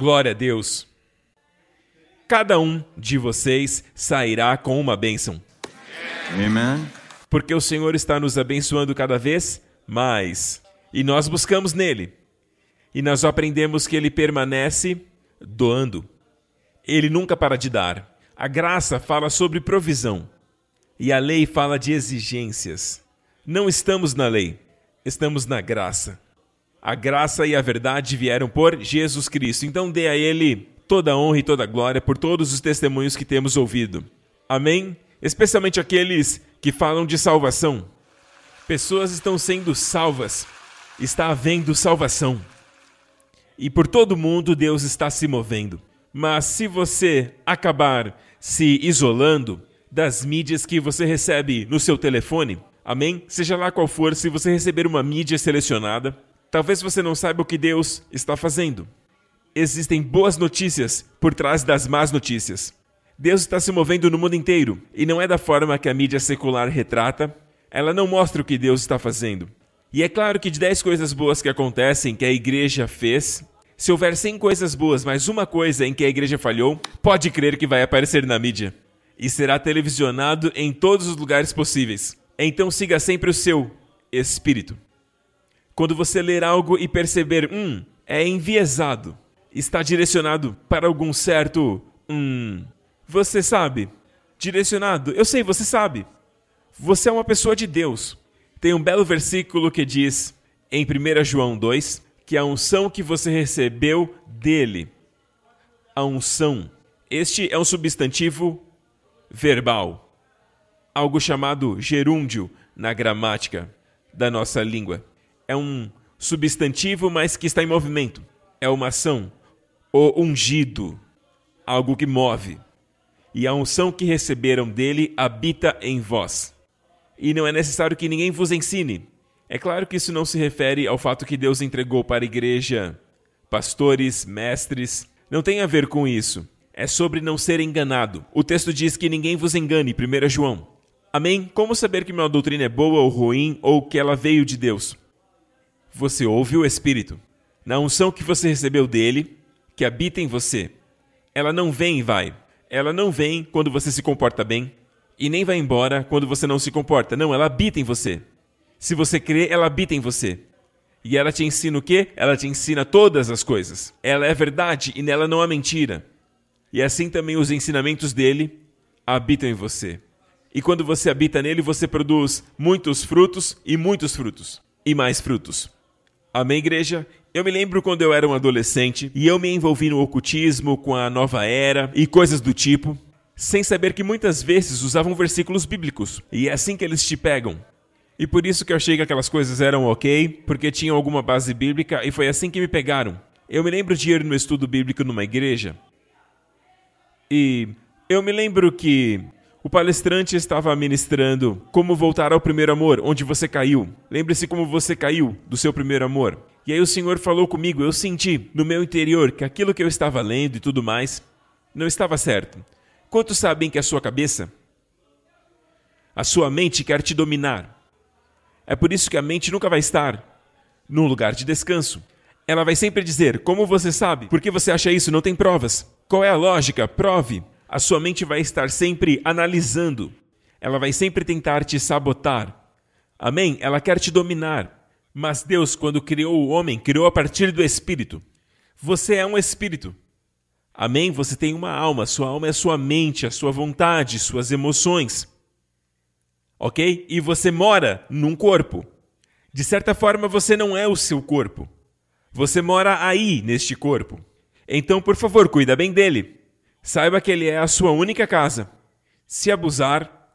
Glória a Deus. Cada um de vocês sairá com uma bênção. Amen. Porque o Senhor está nos abençoando cada vez mais. E nós buscamos nele. E nós aprendemos que ele permanece doando. Ele nunca para de dar. A graça fala sobre provisão. E a lei fala de exigências. Não estamos na lei, estamos na graça. A graça e a verdade vieram por Jesus Cristo. Então dê a Ele toda a honra e toda a glória por todos os testemunhos que temos ouvido. Amém? Especialmente aqueles que falam de salvação. Pessoas estão sendo salvas. Está havendo salvação. E por todo mundo Deus está se movendo. Mas se você acabar se isolando das mídias que você recebe no seu telefone, amém? Seja lá qual for, se você receber uma mídia selecionada, Talvez você não saiba o que Deus está fazendo. Existem boas notícias por trás das más notícias. Deus está se movendo no mundo inteiro e não é da forma que a mídia secular retrata. Ela não mostra o que Deus está fazendo. E é claro que de 10 coisas boas que acontecem que a igreja fez, se houver 100 coisas boas, mas uma coisa em que a igreja falhou, pode crer que vai aparecer na mídia e será televisionado em todos os lugares possíveis. Então siga sempre o seu espírito. Quando você ler algo e perceber, hum, é enviesado, está direcionado para algum certo, hum, você sabe, direcionado, eu sei, você sabe. Você é uma pessoa de Deus. Tem um belo versículo que diz em 1 João 2 que a unção que você recebeu dele, a unção, este é um substantivo verbal, algo chamado gerúndio na gramática da nossa língua é um substantivo, mas que está em movimento. É uma ação. O ungido, algo que move. E a unção que receberam dele habita em vós. E não é necessário que ninguém vos ensine. É claro que isso não se refere ao fato que Deus entregou para a igreja pastores, mestres. Não tem a ver com isso. É sobre não ser enganado. O texto diz que ninguém vos engane, 1 João. Amém? Como saber que uma doutrina é boa ou ruim ou que ela veio de Deus? Você ouve o Espírito. Na unção que você recebeu dele, que habita em você, ela não vem e vai. Ela não vem quando você se comporta bem e nem vai embora quando você não se comporta. Não, ela habita em você. Se você crê, ela habita em você. E ela te ensina o quê? Ela te ensina todas as coisas. Ela é verdade e nela não há mentira. E assim também os ensinamentos dele habitam em você. E quando você habita nele, você produz muitos frutos e muitos frutos e mais frutos. Amém, igreja? Eu me lembro quando eu era um adolescente e eu me envolvi no ocultismo, com a nova era e coisas do tipo, sem saber que muitas vezes usavam versículos bíblicos. E é assim que eles te pegam. E por isso que eu achei que aquelas coisas eram ok, porque tinham alguma base bíblica e foi assim que me pegaram. Eu me lembro de ir no estudo bíblico numa igreja e eu me lembro que o palestrante estava ministrando como voltar ao primeiro amor, onde você caiu. Lembre-se como você caiu do seu primeiro amor. E aí o Senhor falou comigo, eu senti no meu interior que aquilo que eu estava lendo e tudo mais não estava certo. Quantos sabem que a sua cabeça, a sua mente quer te dominar? É por isso que a mente nunca vai estar num lugar de descanso. Ela vai sempre dizer: Como você sabe? Por que você acha isso? Não tem provas. Qual é a lógica? Prove a sua mente vai estar sempre analisando. Ela vai sempre tentar te sabotar. Amém? Ela quer te dominar. Mas Deus, quando criou o homem, criou a partir do espírito. Você é um espírito. Amém? Você tem uma alma. Sua alma é sua mente, a sua vontade, suas emoções. Ok? E você mora num corpo. De certa forma, você não é o seu corpo. Você mora aí, neste corpo. Então, por favor, cuida bem dele. Saiba que ele é a sua única casa. Se abusar,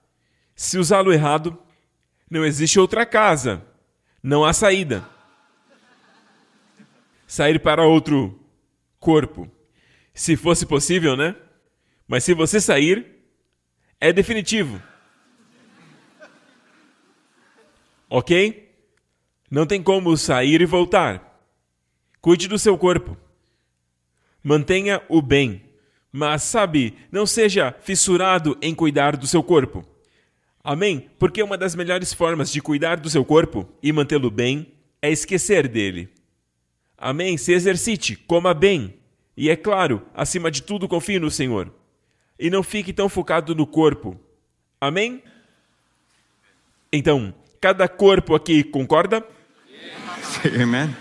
se usá-lo errado, não existe outra casa. Não há saída. Sair para outro corpo. Se fosse possível, né? Mas se você sair, é definitivo. Ok? Não tem como sair e voltar. Cuide do seu corpo. Mantenha o bem. Mas, sabe, não seja fissurado em cuidar do seu corpo. Amém? Porque uma das melhores formas de cuidar do seu corpo e mantê-lo bem é esquecer dele. Amém? Se exercite, coma bem, E é claro, acima de tudo, confie no Senhor. E não fique tão focado no corpo. Amém? Então, cada corpo aqui concorda? Amen.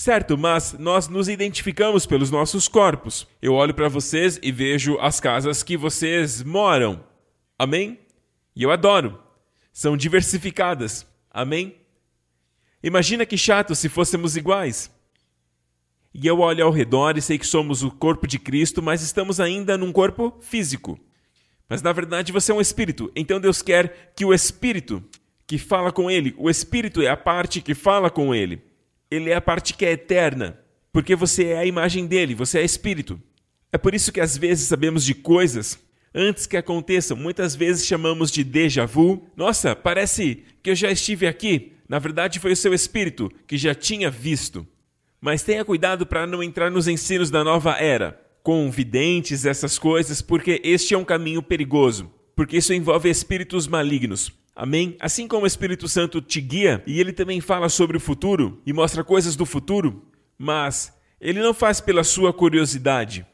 Certo, mas nós nos identificamos pelos nossos corpos. Eu olho para vocês e vejo as casas que vocês moram. Amém? E eu adoro. São diversificadas. Amém? Imagina que chato se fôssemos iguais. E eu olho ao redor e sei que somos o corpo de Cristo, mas estamos ainda num corpo físico. Mas na verdade você é um espírito. Então Deus quer que o espírito que fala com ele, o espírito é a parte que fala com ele. Ele é a parte que é eterna, porque você é a imagem dele, você é espírito. É por isso que às vezes sabemos de coisas antes que aconteçam. Muitas vezes chamamos de déjà vu. Nossa, parece que eu já estive aqui. Na verdade, foi o seu espírito que já tinha visto. Mas tenha cuidado para não entrar nos ensinos da nova era, com videntes, essas coisas, porque este é um caminho perigoso. Porque isso envolve espíritos malignos. Amém? Assim como o Espírito Santo te guia e ele também fala sobre o futuro e mostra coisas do futuro, mas ele não faz pela sua curiosidade.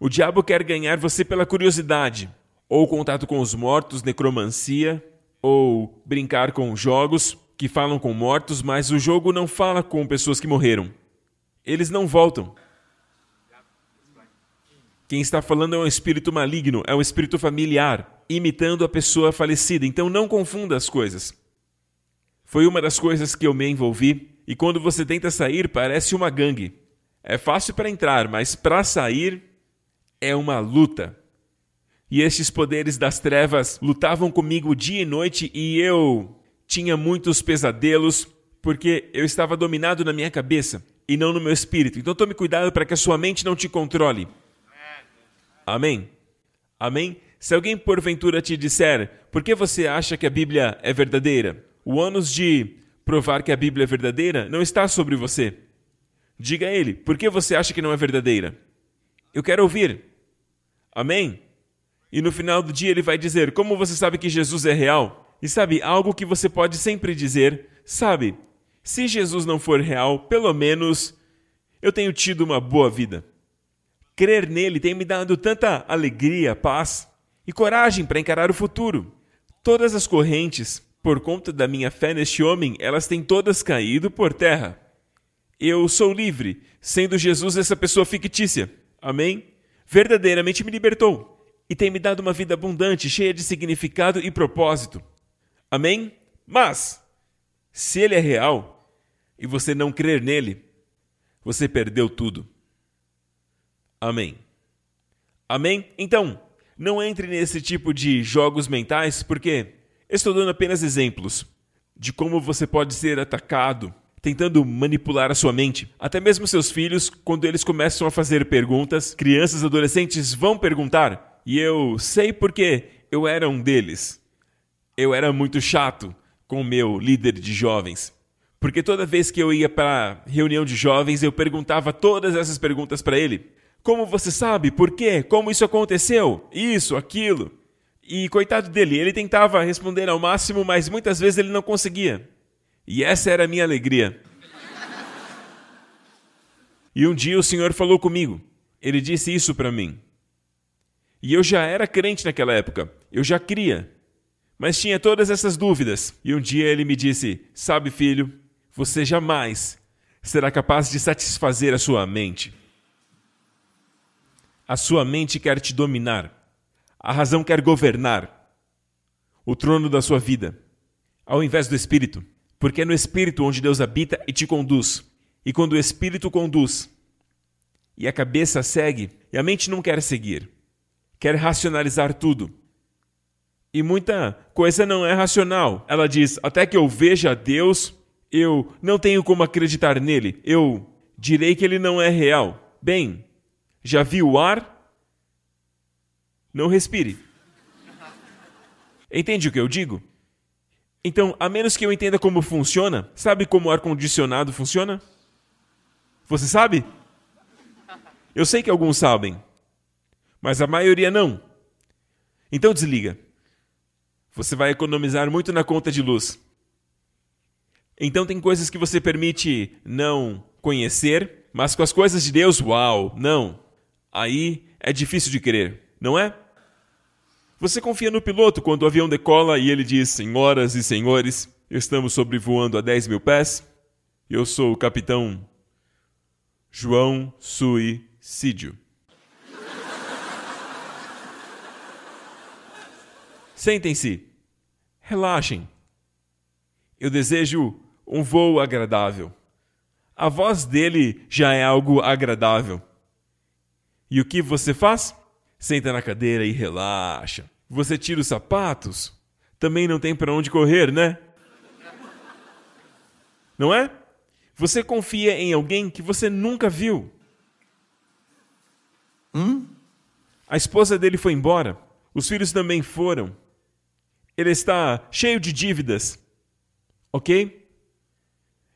O diabo quer ganhar você pela curiosidade, ou contato com os mortos, necromancia, ou brincar com jogos que falam com mortos, mas o jogo não fala com pessoas que morreram. Eles não voltam. Quem está falando é um espírito maligno, é um espírito familiar, imitando a pessoa falecida. Então não confunda as coisas. Foi uma das coisas que eu me envolvi, e quando você tenta sair, parece uma gangue. É fácil para entrar, mas para sair é uma luta. E estes poderes das trevas lutavam comigo dia e noite, e eu tinha muitos pesadelos, porque eu estava dominado na minha cabeça e não no meu espírito. Então tome cuidado para que a sua mente não te controle. Amém? Amém? Se alguém porventura te disser, por que você acha que a Bíblia é verdadeira? O ônus de provar que a Bíblia é verdadeira não está sobre você. Diga a ele, por que você acha que não é verdadeira? Eu quero ouvir. Amém? E no final do dia ele vai dizer, como você sabe que Jesus é real? E sabe, algo que você pode sempre dizer, sabe, se Jesus não for real, pelo menos eu tenho tido uma boa vida. Crer nele tem me dado tanta alegria, paz e coragem para encarar o futuro. Todas as correntes, por conta da minha fé neste homem, elas têm todas caído por terra. Eu sou livre, sendo Jesus essa pessoa fictícia. Amém? Verdadeiramente me libertou e tem me dado uma vida abundante, cheia de significado e propósito. Amém? Mas, se ele é real e você não crer nele, você perdeu tudo. Amém. Amém? Então, não entre nesse tipo de jogos mentais, porque estou dando apenas exemplos de como você pode ser atacado tentando manipular a sua mente. Até mesmo seus filhos, quando eles começam a fazer perguntas, crianças, adolescentes vão perguntar. E eu sei porque eu era um deles. Eu era muito chato com o meu líder de jovens. Porque toda vez que eu ia para reunião de jovens, eu perguntava todas essas perguntas para ele. Como você sabe? Por quê? Como isso aconteceu? Isso, aquilo. E coitado dele, ele tentava responder ao máximo, mas muitas vezes ele não conseguia. E essa era a minha alegria. E um dia o Senhor falou comigo. Ele disse isso para mim. E eu já era crente naquela época. Eu já cria. Mas tinha todas essas dúvidas. E um dia ele me disse: Sabe, filho, você jamais será capaz de satisfazer a sua mente. A sua mente quer te dominar. A razão quer governar o trono da sua vida, ao invés do espírito, porque é no espírito onde Deus habita e te conduz. E quando o espírito conduz e a cabeça segue, e a mente não quer seguir, quer racionalizar tudo. E muita coisa não é racional. Ela diz: até que eu veja Deus, eu não tenho como acreditar nele. Eu direi que ele não é real. Bem, já viu o ar? Não respire. Entende o que eu digo? Então, a menos que eu entenda como funciona, sabe como o ar-condicionado funciona? Você sabe? Eu sei que alguns sabem, mas a maioria não. Então desliga. Você vai economizar muito na conta de luz. Então tem coisas que você permite não conhecer, Mas com as coisas de Deus, uau, não. Aí é difícil de crer, não é? Você confia no piloto quando o avião decola e ele diz: Senhoras e senhores, estamos sobrevoando a 10 mil pés. Eu sou o capitão João Suicídio. Sentem-se. Relaxem. Eu desejo um voo agradável. A voz dele já é algo agradável. E o que você faz? Senta na cadeira e relaxa. Você tira os sapatos? Também não tem para onde correr, né? Não é? Você confia em alguém que você nunca viu. Hum? A esposa dele foi embora. Os filhos também foram. Ele está cheio de dívidas. Ok?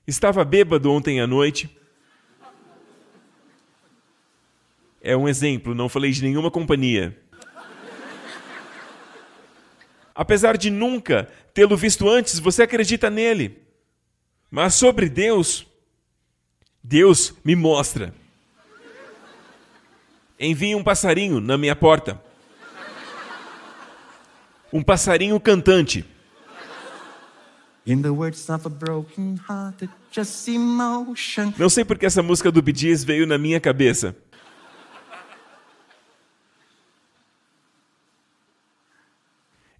Estava bêbado ontem à noite. É um exemplo, não falei de nenhuma companhia. Apesar de nunca tê-lo visto antes, você acredita nele. Mas sobre Deus, Deus me mostra. Envia um passarinho na minha porta. Um passarinho cantante. Não sei porque essa música do Bee Gees veio na minha cabeça.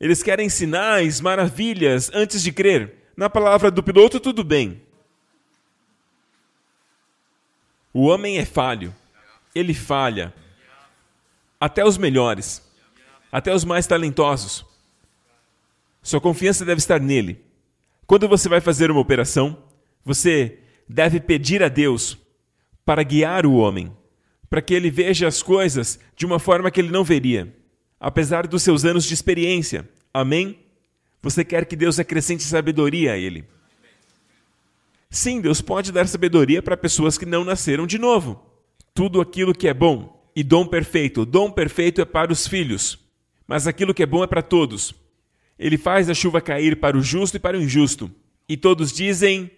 Eles querem sinais, maravilhas antes de crer. Na palavra do piloto, tudo bem. O homem é falho. Ele falha. Até os melhores. Até os mais talentosos. Sua confiança deve estar nele. Quando você vai fazer uma operação, você deve pedir a Deus para guiar o homem, para que ele veja as coisas de uma forma que ele não veria, apesar dos seus anos de experiência. Amém? Você quer que Deus acrescente sabedoria a ele. Sim, Deus pode dar sabedoria para pessoas que não nasceram de novo. Tudo aquilo que é bom e dom perfeito, dom perfeito é para os filhos, mas aquilo que é bom é para todos. Ele faz a chuva cair para o justo e para o injusto. E todos dizem: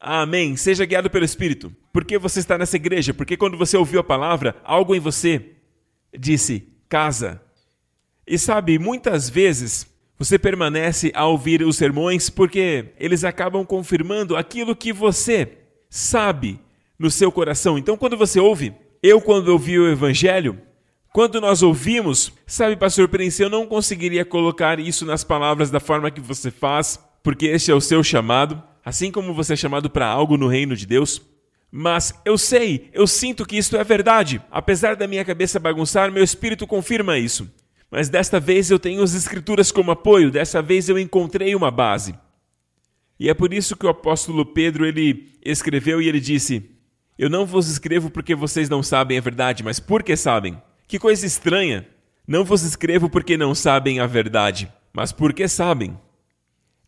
Amém. Seja guiado pelo Espírito. Por que você está nessa igreja? Porque quando você ouviu a palavra, algo em você disse: casa. E sabe, muitas vezes você permanece a ouvir os sermões porque eles acabam confirmando aquilo que você sabe no seu coração. Então, quando você ouve, eu, quando ouvi o Evangelho, quando nós ouvimos, sabe, pastor Prince, eu não conseguiria colocar isso nas palavras da forma que você faz, porque este é o seu chamado, assim como você é chamado para algo no reino de Deus. Mas eu sei, eu sinto que isto é verdade. Apesar da minha cabeça bagunçar, meu espírito confirma isso. Mas desta vez eu tenho as Escrituras como apoio, dessa vez eu encontrei uma base. E é por isso que o apóstolo Pedro ele escreveu e ele disse: Eu não vos escrevo porque vocês não sabem a verdade, mas porque sabem. Que coisa estranha! Não vos escrevo porque não sabem a verdade, mas porque sabem.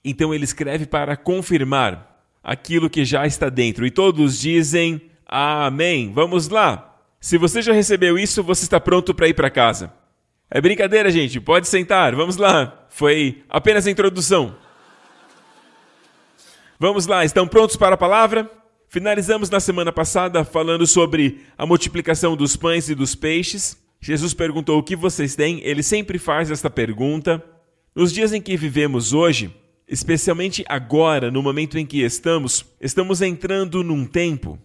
Então ele escreve para confirmar aquilo que já está dentro. E todos dizem Amém. Vamos lá. Se você já recebeu isso, você está pronto para ir para casa. É brincadeira, gente. Pode sentar. Vamos lá. Foi apenas a introdução. Vamos lá. Estão prontos para a palavra? Finalizamos na semana passada falando sobre a multiplicação dos pães e dos peixes. Jesus perguntou o que vocês têm, ele sempre faz esta pergunta. Nos dias em que vivemos hoje, especialmente agora, no momento em que estamos, estamos entrando num tempo.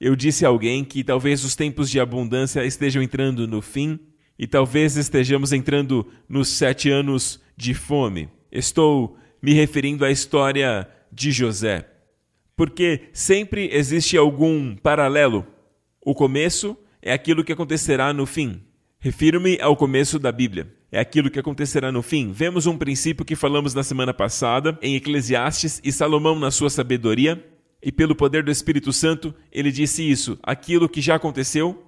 Eu disse a alguém que talvez os tempos de abundância estejam entrando no fim e talvez estejamos entrando nos sete anos de fome. Estou me referindo à história de José, porque sempre existe algum paralelo. O começo é aquilo que acontecerá no fim. Refiro-me ao começo da Bíblia. É aquilo que acontecerá no fim. Vemos um princípio que falamos na semana passada em Eclesiastes e Salomão, na sua sabedoria, e pelo poder do Espírito Santo, ele disse isso: aquilo que já aconteceu,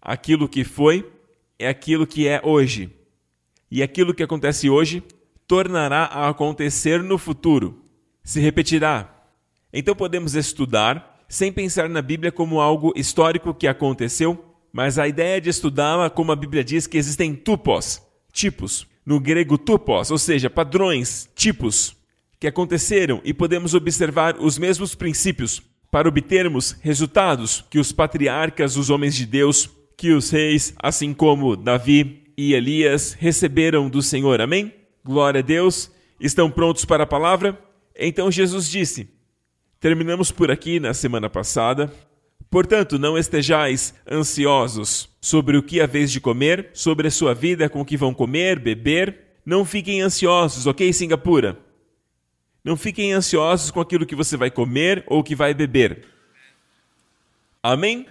aquilo que foi, é aquilo que é hoje. E aquilo que acontece hoje tornará a acontecer no futuro. Se repetirá. Então podemos estudar sem pensar na Bíblia como algo histórico que aconteceu mas a ideia de estudá-la, como a Bíblia diz, que existem tupos, tipos, no grego tupos, ou seja, padrões, tipos, que aconteceram e podemos observar os mesmos princípios para obtermos resultados que os patriarcas, os homens de Deus, que os reis, assim como Davi e Elias, receberam do Senhor. Amém? Glória a Deus. Estão prontos para a palavra? Então Jesus disse: Terminamos por aqui na semana passada. Portanto, não estejais ansiosos sobre o que é vez de comer, sobre a sua vida com o que vão comer, beber. Não fiquem ansiosos, ok, Singapura? Não fiquem ansiosos com aquilo que você vai comer ou que vai beber. Amém?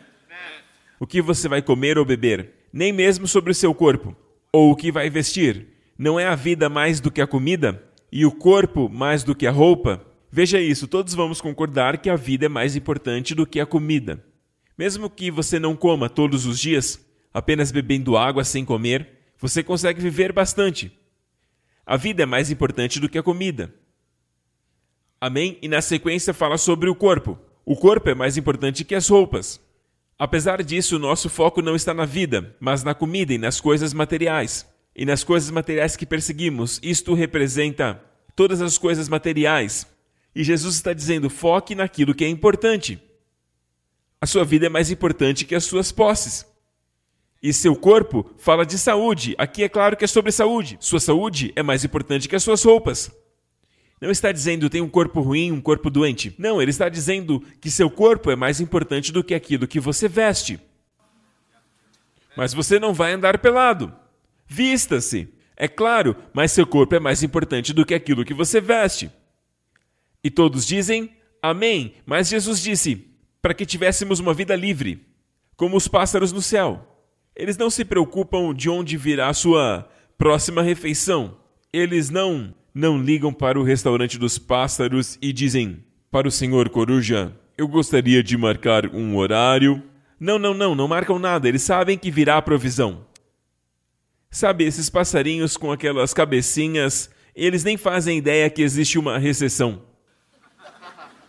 O que você vai comer ou beber, nem mesmo sobre o seu corpo, ou o que vai vestir. Não é a vida mais do que a comida e o corpo mais do que a roupa? Veja isso, todos vamos concordar que a vida é mais importante do que a comida. Mesmo que você não coma todos os dias, apenas bebendo água sem comer, você consegue viver bastante. A vida é mais importante do que a comida. Amém? E na sequência fala sobre o corpo. O corpo é mais importante que as roupas. Apesar disso, nosso foco não está na vida, mas na comida e nas coisas materiais. E nas coisas materiais que perseguimos, isto representa todas as coisas materiais. E Jesus está dizendo: foque naquilo que é importante. A sua vida é mais importante que as suas posses. E seu corpo fala de saúde. Aqui é claro que é sobre saúde. Sua saúde é mais importante que as suas roupas. Não está dizendo tem um corpo ruim, um corpo doente. Não, ele está dizendo que seu corpo é mais importante do que aquilo que você veste. Mas você não vai andar pelado. Vista-se. É claro, mas seu corpo é mais importante do que aquilo que você veste. E todos dizem Amém. Mas Jesus disse para que tivéssemos uma vida livre, como os pássaros no céu. Eles não se preocupam de onde virá a sua próxima refeição. Eles não não ligam para o restaurante dos pássaros e dizem para o senhor coruja: Eu gostaria de marcar um horário. Não, não, não, não marcam nada, eles sabem que virá a provisão. Sabe, esses passarinhos com aquelas cabecinhas, eles nem fazem ideia que existe uma recessão.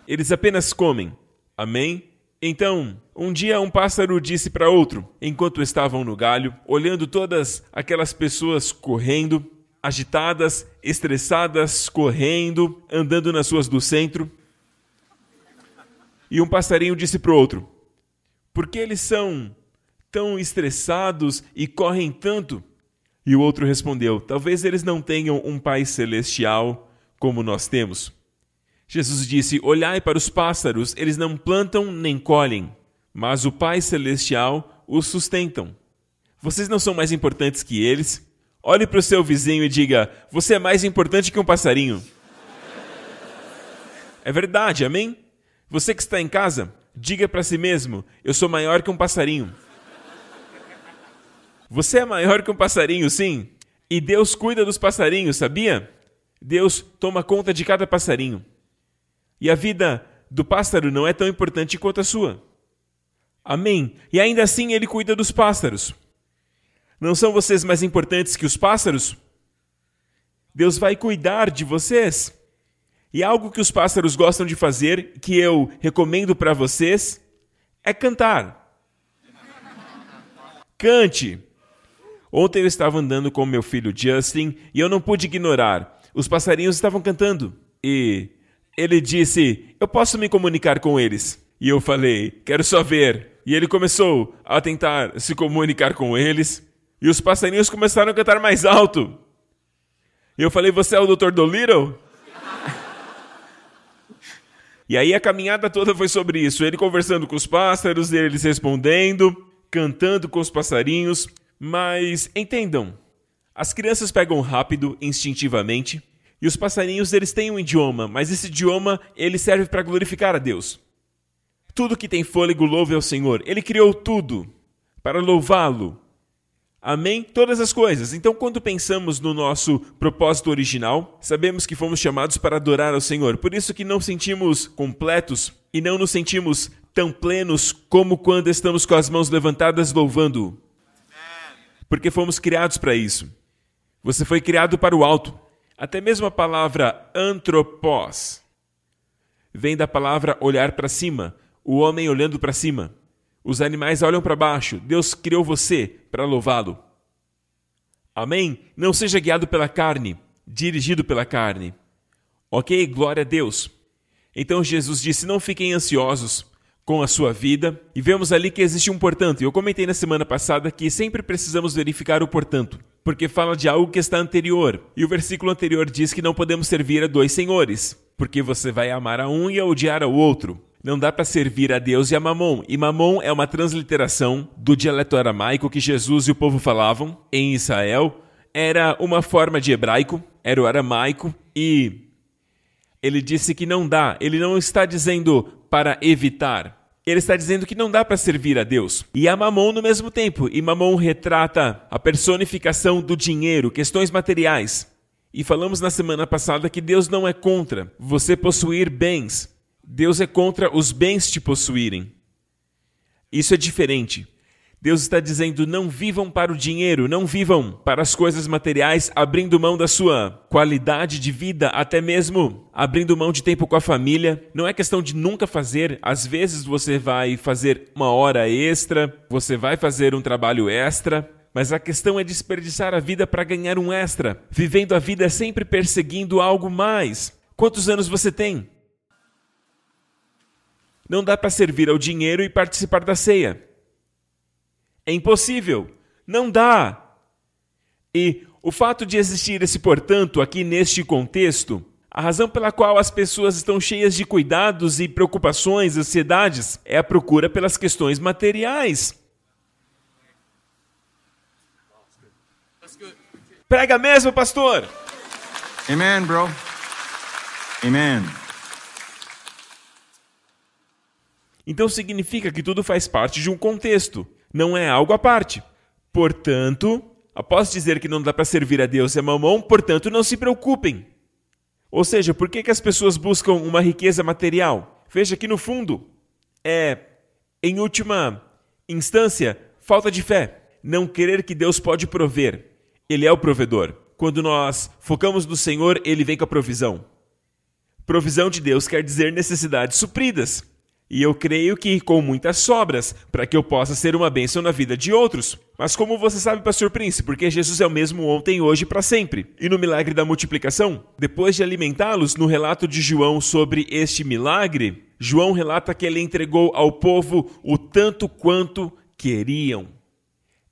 Eles apenas comem. Amém? Então, um dia um pássaro disse para outro, enquanto estavam no galho, olhando todas aquelas pessoas correndo, agitadas, estressadas, correndo, andando nas ruas do centro. E um passarinho disse para o outro: Por que eles são tão estressados e correm tanto? E o outro respondeu: Talvez eles não tenham um Pai celestial como nós temos. Jesus disse: Olhai para os pássaros, eles não plantam nem colhem, mas o Pai celestial os sustentam. Vocês não são mais importantes que eles? Olhe para o seu vizinho e diga: Você é mais importante que um passarinho. É verdade, amém? Você que está em casa, diga para si mesmo: Eu sou maior que um passarinho. Você é maior que um passarinho, sim. E Deus cuida dos passarinhos, sabia? Deus toma conta de cada passarinho. E a vida do pássaro não é tão importante quanto a sua. Amém? E ainda assim ele cuida dos pássaros. Não são vocês mais importantes que os pássaros? Deus vai cuidar de vocês. E algo que os pássaros gostam de fazer, que eu recomendo para vocês, é cantar. Cante. Ontem eu estava andando com meu filho Justin e eu não pude ignorar. Os passarinhos estavam cantando. E ele disse: Eu posso me comunicar com eles. E eu falei: Quero só ver. E ele começou a tentar se comunicar com eles. E os passarinhos começaram a cantar mais alto. E eu falei: Você é o Dr. Dolittle? e aí a caminhada toda foi sobre isso. Ele conversando com os pássaros, eles respondendo, cantando com os passarinhos. Mas entendam, as crianças pegam rápido, instintivamente, e os passarinhos eles têm um idioma, mas esse idioma ele serve para glorificar a Deus. Tudo que tem fôlego louve ao Senhor. Ele criou tudo para louvá-lo, Amém? Todas as coisas. Então, quando pensamos no nosso propósito original, sabemos que fomos chamados para adorar ao Senhor. Por isso que não sentimos completos e não nos sentimos tão plenos como quando estamos com as mãos levantadas louvando. Porque fomos criados para isso. Você foi criado para o alto. Até mesmo a palavra antropós vem da palavra olhar para cima, o homem olhando para cima. Os animais olham para baixo. Deus criou você para louvá-lo. Amém? Não seja guiado pela carne, dirigido pela carne. Ok? Glória a Deus. Então Jesus disse: Não fiquem ansiosos com a sua vida. E vemos ali que existe um portanto. Eu comentei na semana passada que sempre precisamos verificar o portanto, porque fala de algo que está anterior. E o versículo anterior diz que não podemos servir a dois senhores, porque você vai amar a um e odiar ao outro. Não dá para servir a Deus e a Mamon. E Mamon é uma transliteração do dialeto aramaico que Jesus e o povo falavam em Israel. Era uma forma de hebraico, era o aramaico, e ele disse que não dá. Ele não está dizendo para evitar. Ele está dizendo que não dá para servir a Deus. E a Mamon no mesmo tempo. E Mamon retrata a personificação do dinheiro, questões materiais. E falamos na semana passada que Deus não é contra você possuir bens. Deus é contra os bens te possuírem. Isso é diferente. Deus está dizendo: não vivam para o dinheiro, não vivam para as coisas materiais, abrindo mão da sua qualidade de vida, até mesmo abrindo mão de tempo com a família. Não é questão de nunca fazer, às vezes você vai fazer uma hora extra, você vai fazer um trabalho extra. Mas a questão é desperdiçar a vida para ganhar um extra, vivendo a vida sempre perseguindo algo mais. Quantos anos você tem? Não dá para servir ao dinheiro e participar da ceia. É impossível. Não dá. E o fato de existir esse portanto aqui neste contexto, a razão pela qual as pessoas estão cheias de cuidados e preocupações, ansiedades, é a procura pelas questões materiais. Prega mesmo, pastor? Amen, bro. Amen. Então significa que tudo faz parte de um contexto, não é algo à parte. Portanto, após dizer que não dá para servir a Deus e a mamão, portanto, não se preocupem. Ou seja, por que, que as pessoas buscam uma riqueza material? Veja que no fundo é, em última instância, falta de fé. Não querer que Deus pode prover. Ele é o provedor. Quando nós focamos no Senhor, ele vem com a provisão. Provisão de Deus quer dizer necessidades supridas. E eu creio que com muitas sobras, para que eu possa ser uma bênção na vida de outros. Mas como você sabe, pastor Príncipe, porque Jesus é o mesmo ontem, hoje e para sempre. E no milagre da multiplicação, depois de alimentá-los, no relato de João sobre este milagre, João relata que ele entregou ao povo o tanto quanto queriam.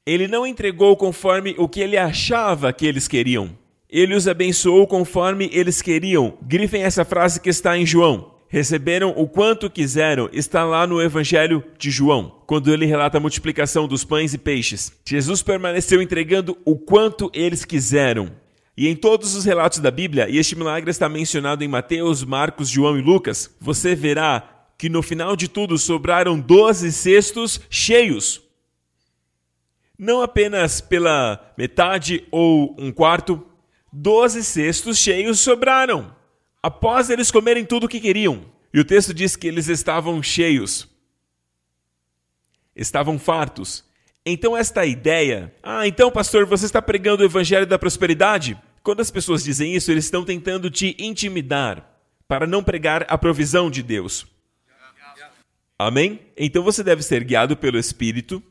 Ele não entregou conforme o que ele achava que eles queriam. Ele os abençoou conforme eles queriam. Grifem essa frase que está em João receberam o quanto quiseram está lá no Evangelho de João, quando ele relata a multiplicação dos pães e peixes. Jesus permaneceu entregando o quanto eles quiseram. E em todos os relatos da Bíblia, e este milagre está mencionado em Mateus, Marcos, João e Lucas, você verá que no final de tudo sobraram doze cestos cheios. Não apenas pela metade ou um quarto, doze cestos cheios sobraram após eles comerem tudo o que queriam. E o texto diz que eles estavam cheios, estavam fartos. Então, esta ideia, ah, então, pastor, você está pregando o evangelho da prosperidade? Quando as pessoas dizem isso, eles estão tentando te intimidar para não pregar a provisão de Deus. Amém? Então você deve ser guiado pelo Espírito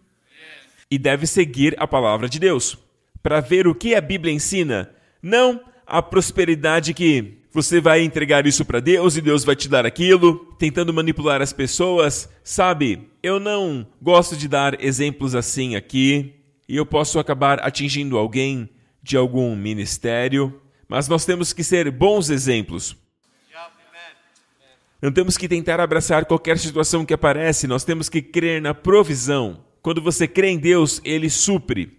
e deve seguir a palavra de Deus para ver o que a Bíblia ensina, não a prosperidade que você vai entregar isso para Deus e Deus vai te dar aquilo, tentando manipular as pessoas. Sabe, eu não gosto de dar exemplos assim aqui, e eu posso acabar atingindo alguém de algum ministério, mas nós temos que ser bons exemplos. Não temos que tentar abraçar qualquer situação que aparece, nós temos que crer na provisão. Quando você crê em Deus, ele supre.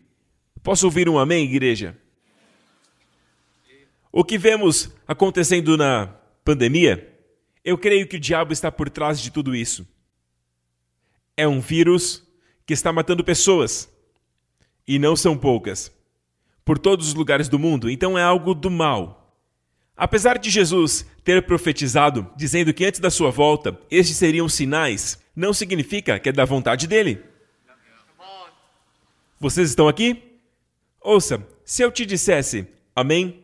Posso ouvir um amém, igreja? O que vemos acontecendo na pandemia, eu creio que o diabo está por trás de tudo isso. É um vírus que está matando pessoas. E não são poucas. Por todos os lugares do mundo. Então é algo do mal. Apesar de Jesus ter profetizado, dizendo que antes da sua volta estes seriam sinais, não significa que é da vontade dele. Vocês estão aqui? Ouça, se eu te dissesse amém,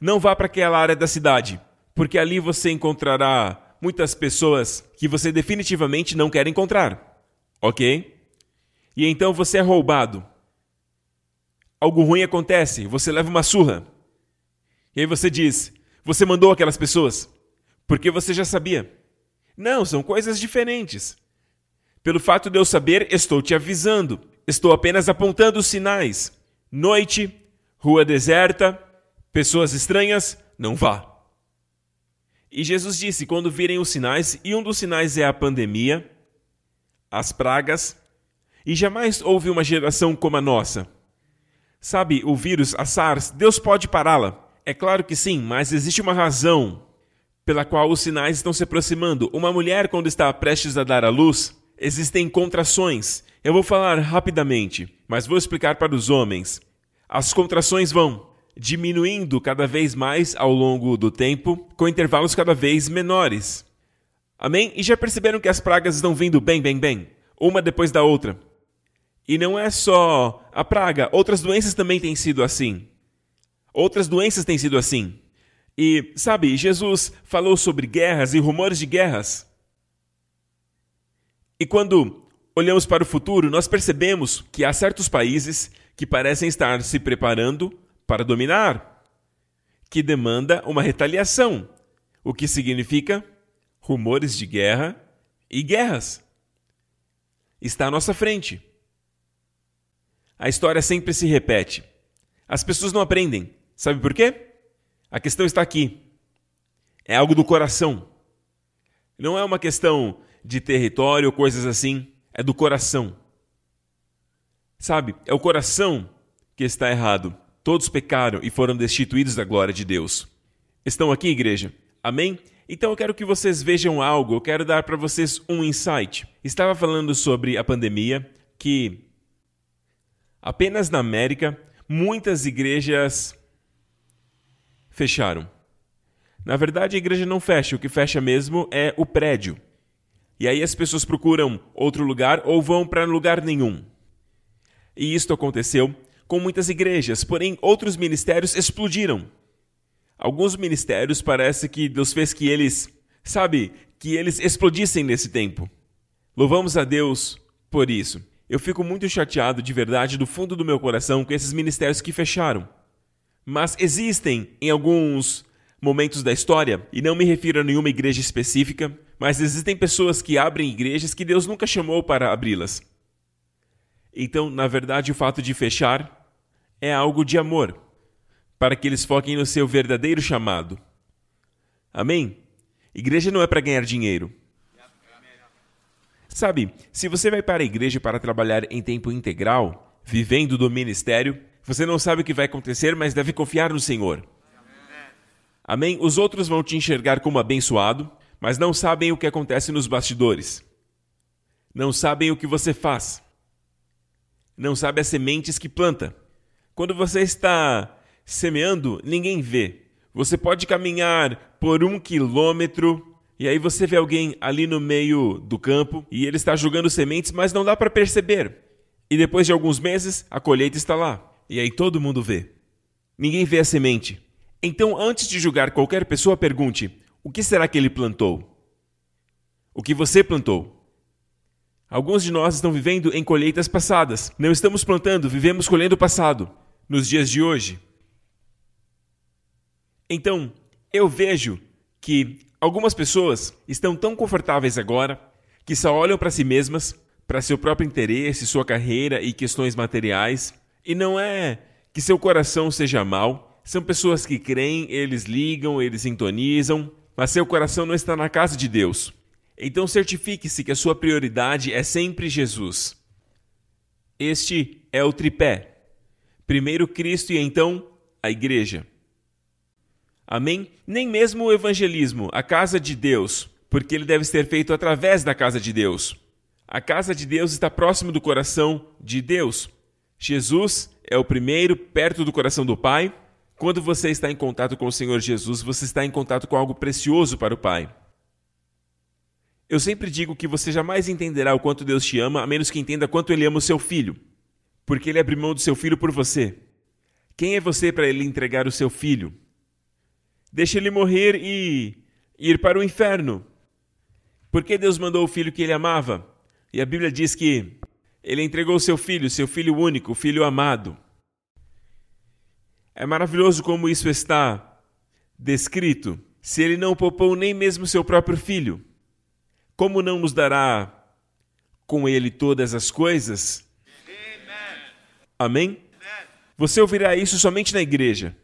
não vá para aquela área da cidade, porque ali você encontrará muitas pessoas que você definitivamente não quer encontrar. Ok? E então você é roubado. Algo ruim acontece, você leva uma surra. E aí você diz: Você mandou aquelas pessoas? Porque você já sabia. Não, são coisas diferentes. Pelo fato de eu saber, estou te avisando. Estou apenas apontando os sinais. Noite, rua deserta, pessoas estranhas, não vá. E Jesus disse: quando virem os sinais, e um dos sinais é a pandemia, as pragas, e jamais houve uma geração como a nossa. Sabe, o vírus, a SARS, Deus pode pará-la. É claro que sim, mas existe uma razão pela qual os sinais estão se aproximando. Uma mulher, quando está prestes a dar à luz, existem contrações. Eu vou falar rapidamente, mas vou explicar para os homens. As contrações vão diminuindo cada vez mais ao longo do tempo, com intervalos cada vez menores. Amém? E já perceberam que as pragas estão vindo bem, bem, bem, uma depois da outra. E não é só a praga, outras doenças também têm sido assim. Outras doenças têm sido assim. E, sabe, Jesus falou sobre guerras e rumores de guerras. E quando olhamos para o futuro, nós percebemos que há certos países que parecem estar se preparando para dominar, que demanda uma retaliação, o que significa rumores de guerra e guerras. Está à nossa frente. A história sempre se repete. As pessoas não aprendem. Sabe por quê? A questão está aqui. É algo do coração. Não é uma questão de território ou coisas assim. É do coração. Sabe? É o coração que está errado. Todos pecaram e foram destituídos da glória de Deus. Estão aqui, igreja? Amém? Então eu quero que vocês vejam algo, eu quero dar para vocês um insight. Estava falando sobre a pandemia, que Apenas na América, muitas igrejas fecharam. Na verdade, a igreja não fecha, o que fecha mesmo é o prédio. E aí as pessoas procuram outro lugar ou vão para lugar nenhum. E isto aconteceu com muitas igrejas, porém outros ministérios explodiram. Alguns ministérios parece que Deus fez que eles, sabe, que eles explodissem nesse tempo. Louvamos a Deus por isso. Eu fico muito chateado de verdade do fundo do meu coração com esses ministérios que fecharam. Mas existem em alguns momentos da história, e não me refiro a nenhuma igreja específica, mas existem pessoas que abrem igrejas que Deus nunca chamou para abri-las. Então, na verdade, o fato de fechar é algo de amor, para que eles foquem no seu verdadeiro chamado. Amém? Igreja não é para ganhar dinheiro. Sabe, se você vai para a igreja para trabalhar em tempo integral, vivendo do ministério, você não sabe o que vai acontecer, mas deve confiar no Senhor. Amém? Os outros vão te enxergar como abençoado, mas não sabem o que acontece nos bastidores. Não sabem o que você faz. Não sabem as sementes que planta. Quando você está semeando, ninguém vê. Você pode caminhar por um quilômetro e aí você vê alguém ali no meio do campo e ele está jogando sementes, mas não dá para perceber. E depois de alguns meses, a colheita está lá. E aí todo mundo vê. Ninguém vê a semente. Então, antes de julgar qualquer pessoa, pergunte: o que será que ele plantou? O que você plantou? Alguns de nós estão vivendo em colheitas passadas. Não estamos plantando, vivemos colhendo o passado, nos dias de hoje. Então, eu vejo que Algumas pessoas estão tão confortáveis agora que só olham para si mesmas, para seu próprio interesse, sua carreira e questões materiais, e não é que seu coração seja mau. São pessoas que creem, eles ligam, eles sintonizam, mas seu coração não está na casa de Deus. Então certifique-se que a sua prioridade é sempre Jesus. Este é o tripé. Primeiro Cristo e então a igreja. Amém? Nem mesmo o evangelismo, a casa de Deus, porque ele deve ser feito através da casa de Deus. A casa de Deus está próximo do coração de Deus. Jesus é o primeiro perto do coração do Pai. Quando você está em contato com o Senhor Jesus, você está em contato com algo precioso para o Pai. Eu sempre digo que você jamais entenderá o quanto Deus te ama, a menos que entenda quanto Ele ama o seu filho. Porque Ele abriu mão do seu filho por você. Quem é você para Ele entregar o seu filho? Deixa ele morrer e ir para o inferno. Porque Deus mandou o filho que ele amava? E a Bíblia diz que ele entregou seu filho, seu filho único, o filho amado. É maravilhoso como isso está descrito. Se ele não poupou nem mesmo seu próprio filho. como não nos dará com ele todas as coisas? Amém? Você ouvirá isso somente na igreja.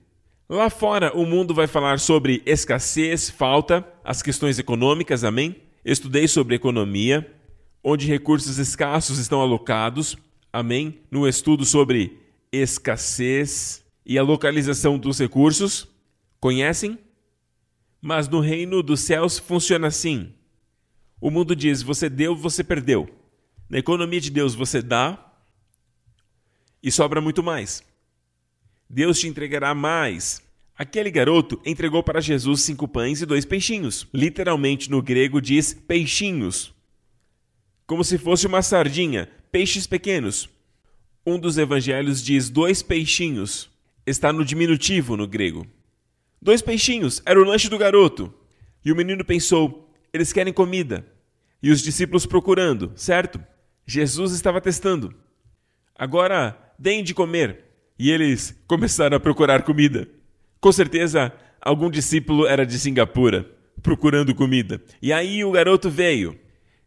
Lá fora, o mundo vai falar sobre escassez, falta, as questões econômicas, amém? Estudei sobre economia, onde recursos escassos estão alocados, amém? No estudo sobre escassez e a localização dos recursos. Conhecem? Mas no reino dos céus funciona assim. O mundo diz: você deu, você perdeu. Na economia de Deus, você dá e sobra muito mais. Deus te entregará mais. Aquele garoto entregou para Jesus cinco pães e dois peixinhos. Literalmente no grego diz peixinhos. Como se fosse uma sardinha, peixes pequenos. Um dos evangelhos diz dois peixinhos. Está no diminutivo no grego. Dois peixinhos era o lanche do garoto. E o menino pensou: eles querem comida. E os discípulos procurando, certo? Jesus estava testando. Agora, deem de comer. E eles começaram a procurar comida. Com certeza, algum discípulo era de Singapura, procurando comida. E aí o garoto veio: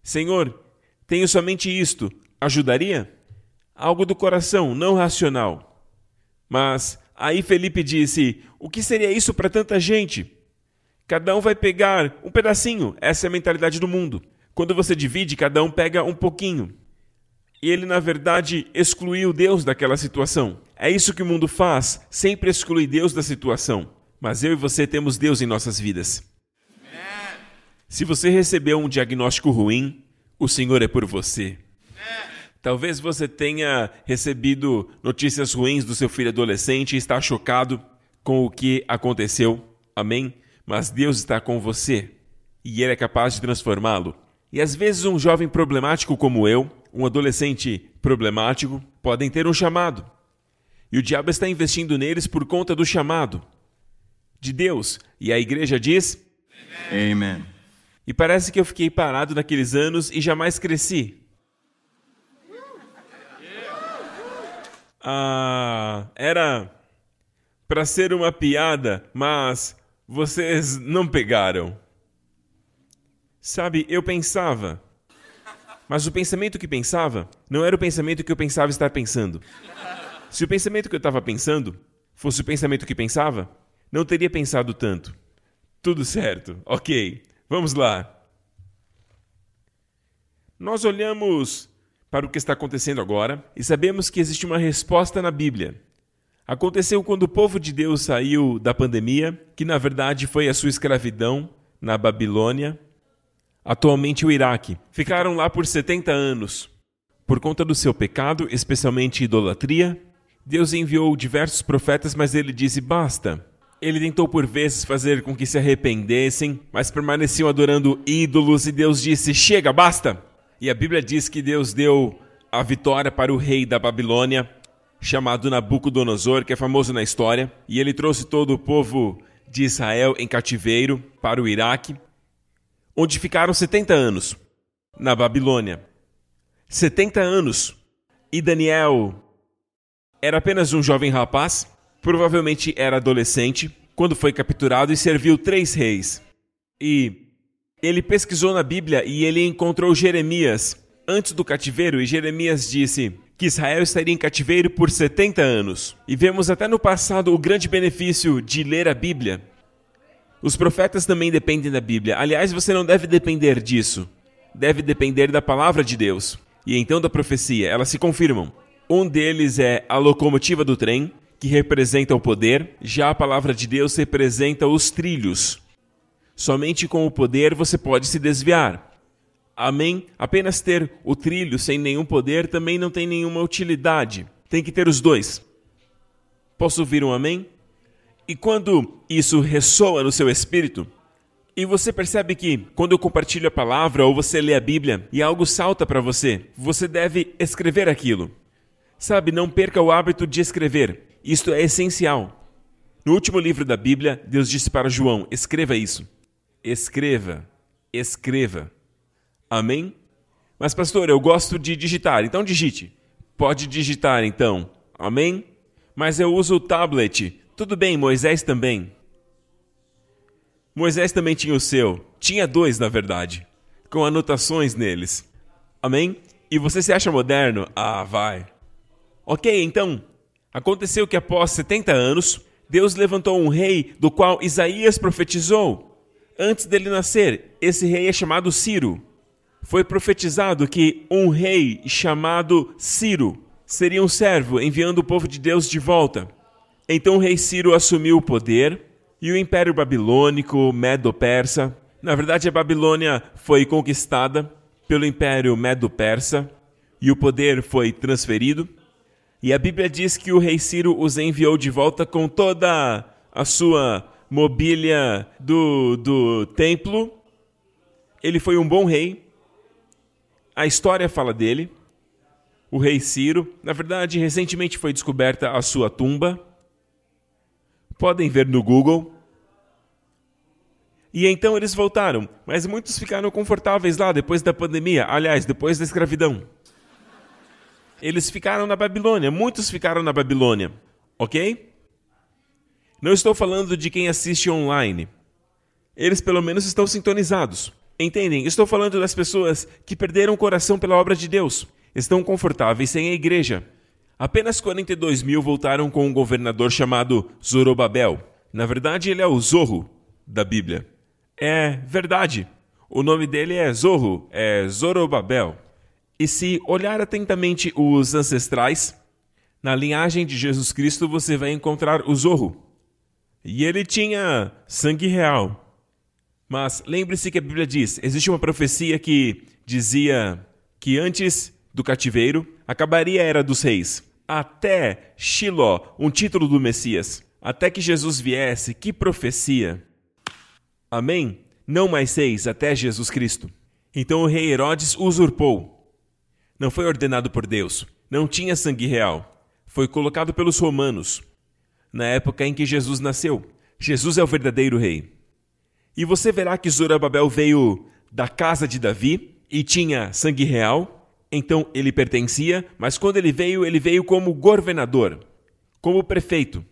Senhor, tenho somente isto, ajudaria? Algo do coração, não racional. Mas aí Felipe disse: O que seria isso para tanta gente? Cada um vai pegar um pedacinho. Essa é a mentalidade do mundo. Quando você divide, cada um pega um pouquinho. E ele, na verdade, excluiu Deus daquela situação. É isso que o mundo faz, sempre exclui Deus da situação. Mas eu e você temos Deus em nossas vidas. Se você recebeu um diagnóstico ruim, o Senhor é por você. Talvez você tenha recebido notícias ruins do seu filho adolescente e está chocado com o que aconteceu. Amém? Mas Deus está com você e Ele é capaz de transformá-lo. E às vezes um jovem problemático como eu, um adolescente problemático, podem ter um chamado. E o diabo está investindo neles por conta do chamado de Deus. E a igreja diz: Amen. E parece que eu fiquei parado naqueles anos e jamais cresci. Ah, era para ser uma piada, mas vocês não pegaram. Sabe, eu pensava. Mas o pensamento que pensava não era o pensamento que eu pensava estar pensando. Se o pensamento que eu estava pensando fosse o pensamento que pensava, não teria pensado tanto. Tudo certo, ok, vamos lá. Nós olhamos para o que está acontecendo agora e sabemos que existe uma resposta na Bíblia. Aconteceu quando o povo de Deus saiu da pandemia, que na verdade foi a sua escravidão na Babilônia, atualmente o Iraque. Ficaram lá por 70 anos. Por conta do seu pecado, especialmente idolatria, Deus enviou diversos profetas, mas ele disse: basta. Ele tentou por vezes fazer com que se arrependessem, mas permaneciam adorando ídolos, e Deus disse: chega, basta. E a Bíblia diz que Deus deu a vitória para o rei da Babilônia, chamado Nabucodonosor, que é famoso na história, e ele trouxe todo o povo de Israel em cativeiro para o Iraque, onde ficaram 70 anos, na Babilônia. 70 anos. E Daniel era apenas um jovem rapaz, provavelmente era adolescente, quando foi capturado e serviu três reis. E ele pesquisou na Bíblia e ele encontrou Jeremias antes do cativeiro, e Jeremias disse que Israel estaria em cativeiro por 70 anos. E vemos até no passado o grande benefício de ler a Bíblia. Os profetas também dependem da Bíblia. Aliás, você não deve depender disso. Deve depender da palavra de Deus. E então da profecia, elas se confirmam. Um deles é a locomotiva do trem, que representa o poder, já a palavra de Deus representa os trilhos. Somente com o poder você pode se desviar. Amém? Apenas ter o trilho sem nenhum poder também não tem nenhuma utilidade. Tem que ter os dois. Posso ouvir um amém? E quando isso ressoa no seu espírito, e você percebe que quando eu compartilho a palavra ou você lê a Bíblia e algo salta para você, você deve escrever aquilo. Sabe, não perca o hábito de escrever. Isto é essencial. No último livro da Bíblia, Deus disse para João: escreva isso. Escreva. Escreva. Amém? Mas, pastor, eu gosto de digitar, então digite. Pode digitar, então. Amém? Mas eu uso o tablet. Tudo bem, Moisés também. Moisés também tinha o seu. Tinha dois, na verdade. com anotações neles. Amém? E você se acha moderno? Ah, vai. Ok, então, aconteceu que após 70 anos, Deus levantou um rei do qual Isaías profetizou. Antes dele nascer, esse rei é chamado Ciro. Foi profetizado que um rei chamado Ciro seria um servo enviando o povo de Deus de volta. Então o rei Ciro assumiu o poder e o Império Babilônico, Medo-Persa. Na verdade, a Babilônia foi conquistada pelo Império Medo-Persa e o poder foi transferido. E a Bíblia diz que o rei Ciro os enviou de volta com toda a sua mobília do, do templo. Ele foi um bom rei. A história fala dele. O rei Ciro. Na verdade, recentemente foi descoberta a sua tumba. Podem ver no Google. E então eles voltaram, mas muitos ficaram confortáveis lá depois da pandemia, aliás, depois da escravidão. Eles ficaram na Babilônia, muitos ficaram na Babilônia, ok? Não estou falando de quem assiste online. Eles pelo menos estão sintonizados. Entendem? Estou falando das pessoas que perderam o coração pela obra de Deus. Estão confortáveis sem a igreja. Apenas 42 mil voltaram com um governador chamado Zorobabel. Na verdade, ele é o Zorro da Bíblia. É verdade. O nome dele é Zorro, é Zorobabel. E se olhar atentamente os ancestrais, na linhagem de Jesus Cristo você vai encontrar o Zorro. E ele tinha sangue real. Mas lembre-se que a Bíblia diz: existe uma profecia que dizia que antes do cativeiro acabaria a era dos reis, até Shiló, um título do Messias, até que Jesus viesse. Que profecia! Amém? Não mais seis até Jesus Cristo. Então o rei Herodes usurpou não foi ordenado por Deus, não tinha sangue real. Foi colocado pelos romanos, na época em que Jesus nasceu. Jesus é o verdadeiro rei. E você verá que Zorobabel veio da casa de Davi e tinha sangue real, então ele pertencia, mas quando ele veio, ele veio como governador, como prefeito.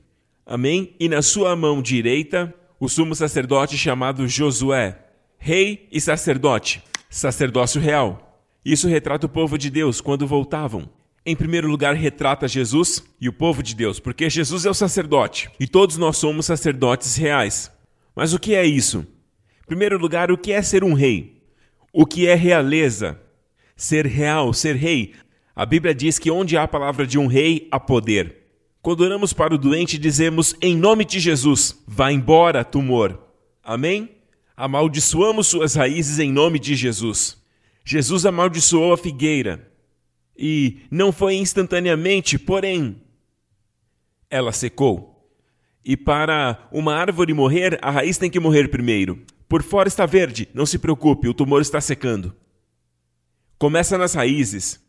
Amém? E na sua mão direita, o sumo sacerdote chamado Josué, rei e sacerdote, sacerdócio real. Isso retrata o povo de Deus quando voltavam. Em primeiro lugar, retrata Jesus e o povo de Deus, porque Jesus é o sacerdote e todos nós somos sacerdotes reais. Mas o que é isso? Em primeiro lugar, o que é ser um rei? O que é realeza? Ser real, ser rei. A Bíblia diz que onde há a palavra de um rei, há poder. Quando oramos para o doente, dizemos em nome de Jesus: vá embora, tumor. Amém? Amaldiçoamos suas raízes em nome de Jesus. Jesus amaldiçoou a figueira. E não foi instantaneamente, porém, ela secou. E para uma árvore morrer, a raiz tem que morrer primeiro. Por fora está verde, não se preocupe, o tumor está secando. Começa nas raízes.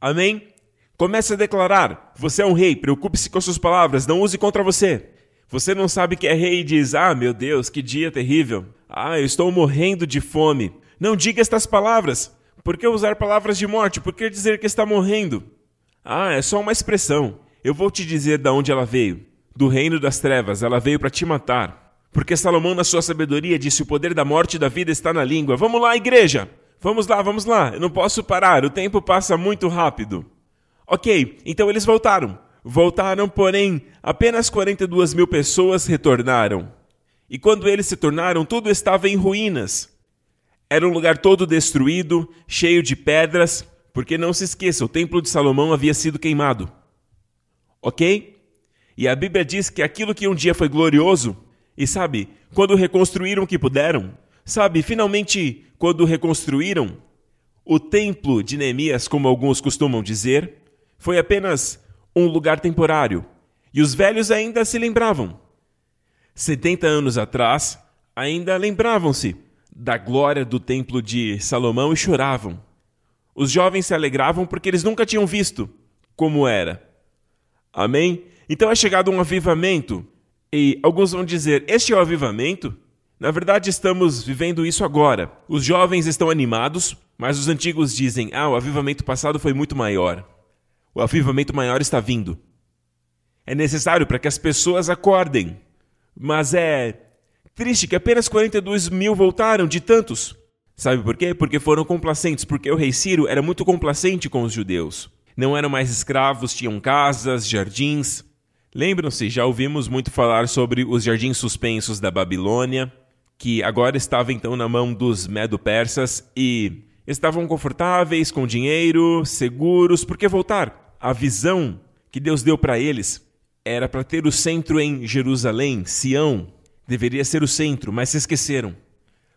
Amém? Comece a declarar: você é um rei, preocupe-se com suas palavras, não use contra você. Você não sabe que é rei e diz: ah, meu Deus, que dia terrível. Ah, eu estou morrendo de fome. Não diga estas palavras. Por que usar palavras de morte? Por que dizer que está morrendo? Ah, é só uma expressão. Eu vou te dizer de onde ela veio. Do reino das trevas, ela veio para te matar. Porque Salomão, na sua sabedoria, disse: O poder da morte e da vida está na língua. Vamos lá, igreja! Vamos lá, vamos lá. Eu não posso parar, o tempo passa muito rápido. Ok, então eles voltaram. Voltaram, porém, apenas 42 mil pessoas retornaram. E quando eles se tornaram, tudo estava em ruínas. Era um lugar todo destruído, cheio de pedras, porque não se esqueça, o templo de Salomão havia sido queimado. Ok? E a Bíblia diz que aquilo que um dia foi glorioso, e sabe, quando reconstruíram o que puderam, sabe, finalmente, quando reconstruíram, o templo de Neemias, como alguns costumam dizer, foi apenas um lugar temporário. E os velhos ainda se lembravam. 70 anos atrás, ainda lembravam-se da glória do templo de Salomão e choravam. Os jovens se alegravam porque eles nunca tinham visto como era. Amém? Então é chegado um avivamento. E alguns vão dizer: Este é o avivamento? Na verdade, estamos vivendo isso agora. Os jovens estão animados, mas os antigos dizem: Ah, o avivamento passado foi muito maior. O avivamento maior está vindo. É necessário para que as pessoas acordem. Mas é Triste que apenas 42 mil voltaram de tantos. Sabe por quê? Porque foram complacentes, porque o rei Ciro era muito complacente com os judeus. Não eram mais escravos, tinham casas, jardins. Lembram-se, já ouvimos muito falar sobre os jardins suspensos da Babilônia, que agora estavam então na mão dos medo-persas e estavam confortáveis, com dinheiro, seguros, por que voltar? A visão que Deus deu para eles era para ter o centro em Jerusalém, Sião, deveria ser o centro, mas se esqueceram.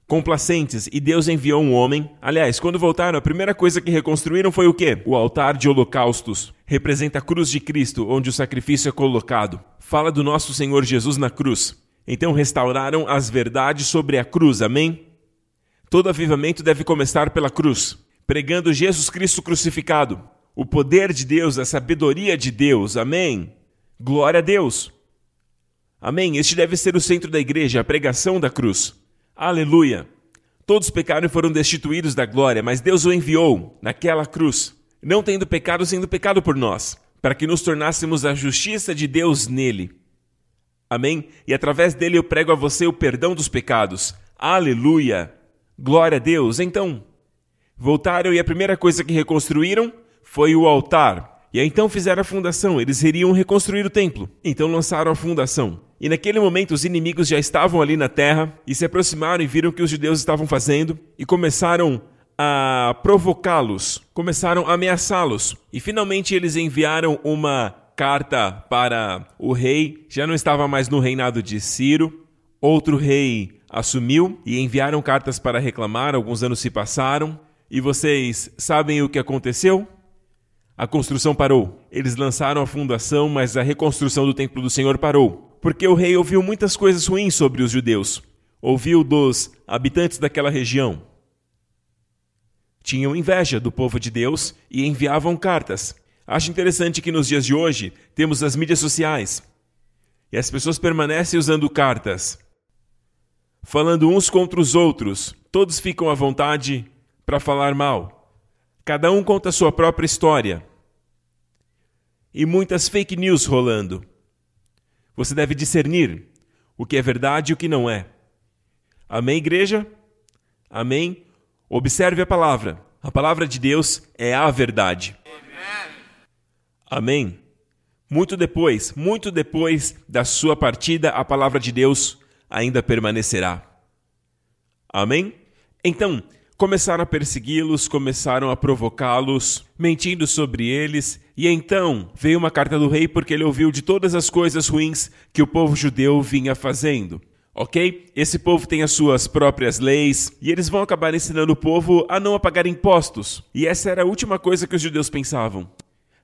Complacentes, e Deus enviou um homem. Aliás, quando voltaram, a primeira coisa que reconstruíram foi o quê? O altar de holocaustos. Representa a cruz de Cristo, onde o sacrifício é colocado. Fala do nosso Senhor Jesus na cruz. Então restauraram as verdades sobre a cruz, amém? Todo avivamento deve começar pela cruz, pregando Jesus Cristo crucificado, o poder de Deus, a sabedoria de Deus, amém? Glória a Deus! Amém? Este deve ser o centro da igreja, a pregação da cruz. Aleluia! Todos pecaram e foram destituídos da glória, mas Deus o enviou naquela cruz, não tendo pecado, sendo pecado por nós, para que nos tornássemos a justiça de Deus nele. Amém? E através dele eu prego a você o perdão dos pecados. Aleluia! Glória a Deus! Então, voltaram e a primeira coisa que reconstruíram foi o altar. E aí então fizeram a fundação, eles iriam reconstruir o templo. Então lançaram a fundação. E naquele momento os inimigos já estavam ali na terra e se aproximaram e viram o que os judeus estavam fazendo e começaram a provocá-los, começaram a ameaçá-los. E finalmente eles enviaram uma carta para o rei, já não estava mais no reinado de Ciro. Outro rei assumiu e enviaram cartas para reclamar. Alguns anos se passaram. E vocês sabem o que aconteceu? A construção parou. Eles lançaram a fundação, mas a reconstrução do templo do Senhor parou. Porque o rei ouviu muitas coisas ruins sobre os judeus. Ouviu dos habitantes daquela região. Tinham inveja do povo de Deus e enviavam cartas. Acho interessante que nos dias de hoje temos as mídias sociais e as pessoas permanecem usando cartas, falando uns contra os outros. Todos ficam à vontade para falar mal. Cada um conta a sua própria história. E muitas fake news rolando. Você deve discernir o que é verdade e o que não é. Amém, igreja? Amém? Observe a palavra. A palavra de Deus é a verdade. Amém? Muito depois, muito depois da sua partida, a palavra de Deus ainda permanecerá. Amém? Então, começaram a persegui-los, começaram a provocá-los, mentindo sobre eles, e então veio uma carta do rei porque ele ouviu de todas as coisas ruins que o povo judeu vinha fazendo. Ok? Esse povo tem as suas próprias leis e eles vão acabar ensinando o povo a não pagar impostos. E essa era a última coisa que os judeus pensavam.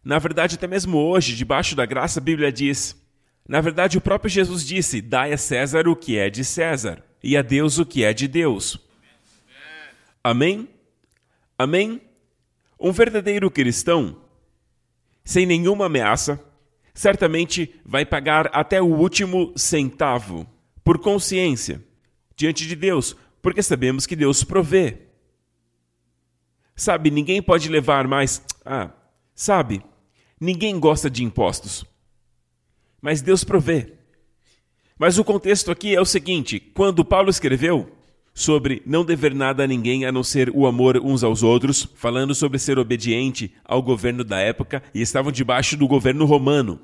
Na verdade, até mesmo hoje, debaixo da graça, a Bíblia diz: na verdade, o próprio Jesus disse: Dai a César o que é de César, e a Deus o que é de Deus. Amém? Amém? Um verdadeiro cristão, sem nenhuma ameaça, certamente vai pagar até o último centavo, por consciência, diante de Deus, porque sabemos que Deus provê. Sabe, ninguém pode levar mais. Ah, sabe, Ninguém gosta de impostos. Mas Deus provê. Mas o contexto aqui é o seguinte: quando Paulo escreveu sobre não dever nada a ninguém a não ser o amor uns aos outros, falando sobre ser obediente ao governo da época e estavam debaixo do governo romano.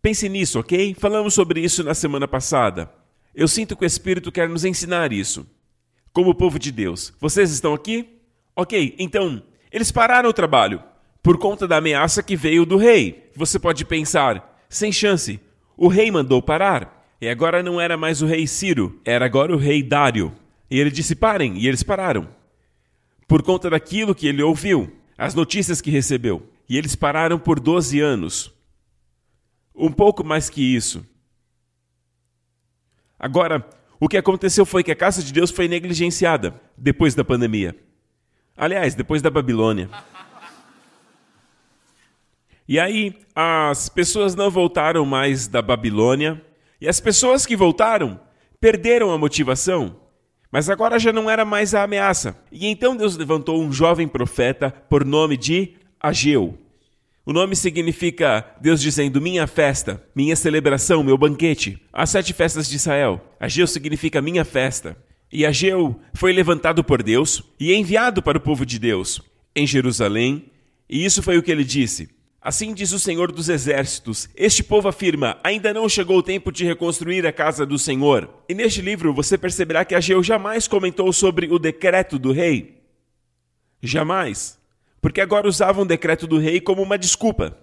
Pense nisso, ok? Falamos sobre isso na semana passada. Eu sinto que o Espírito quer nos ensinar isso. Como povo de Deus. Vocês estão aqui? Ok, então, eles pararam o trabalho por conta da ameaça que veio do rei. Você pode pensar, sem chance, o rei mandou parar. E agora não era mais o rei Ciro, era agora o rei Dário. E ele disse: parem, e eles pararam. Por conta daquilo que ele ouviu, as notícias que recebeu. E eles pararam por 12 anos. Um pouco mais que isso. Agora, o que aconteceu foi que a casa de Deus foi negligenciada depois da pandemia. Aliás, depois da Babilônia. E aí as pessoas não voltaram mais da Babilônia, e as pessoas que voltaram perderam a motivação. Mas agora já não era mais a ameaça. E então Deus levantou um jovem profeta por nome de Ageu. O nome significa Deus dizendo minha festa, minha celebração, meu banquete. As sete festas de Israel. Ageu significa minha festa. E Ageu foi levantado por Deus e enviado para o povo de Deus em Jerusalém, e isso foi o que ele disse. Assim diz o Senhor dos Exércitos: Este povo afirma: ainda não chegou o tempo de reconstruir a casa do Senhor. E neste livro você perceberá que Ageu jamais comentou sobre o decreto do rei. Jamais. Porque agora usavam o decreto do rei como uma desculpa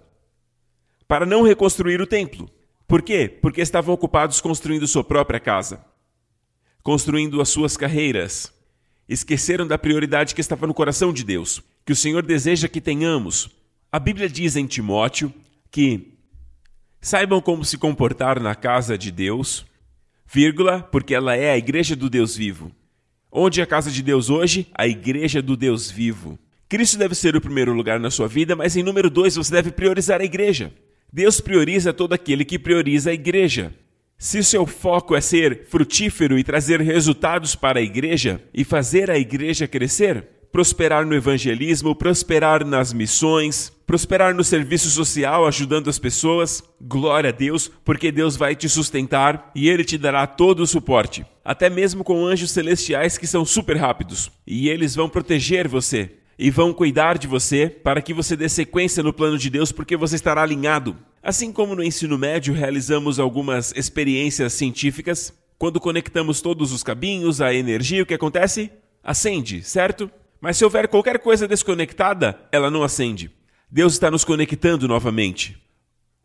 para não reconstruir o templo. Por quê? Porque estavam ocupados construindo sua própria casa, construindo as suas carreiras. Esqueceram da prioridade que estava no coração de Deus, que o Senhor deseja que tenhamos. A Bíblia diz em Timóteo que saibam como se comportar na casa de Deus, vírgula, porque ela é a igreja do Deus vivo. Onde é a casa de Deus hoje? A igreja do Deus vivo. Cristo deve ser o primeiro lugar na sua vida, mas em número dois você deve priorizar a igreja. Deus prioriza todo aquele que prioriza a igreja. Se o seu foco é ser frutífero e trazer resultados para a igreja e fazer a igreja crescer, prosperar no evangelismo, prosperar nas missões, prosperar no serviço social ajudando as pessoas, glória a Deus, porque Deus vai te sustentar e Ele te dará todo o suporte, até mesmo com anjos celestiais que são super rápidos, e eles vão proteger você e vão cuidar de você para que você dê sequência no plano de Deus, porque você estará alinhado. Assim como no ensino médio realizamos algumas experiências científicas, quando conectamos todos os cabinhos, a energia, o que acontece? Acende, certo? Mas se houver qualquer coisa desconectada, ela não acende. Deus está nos conectando novamente,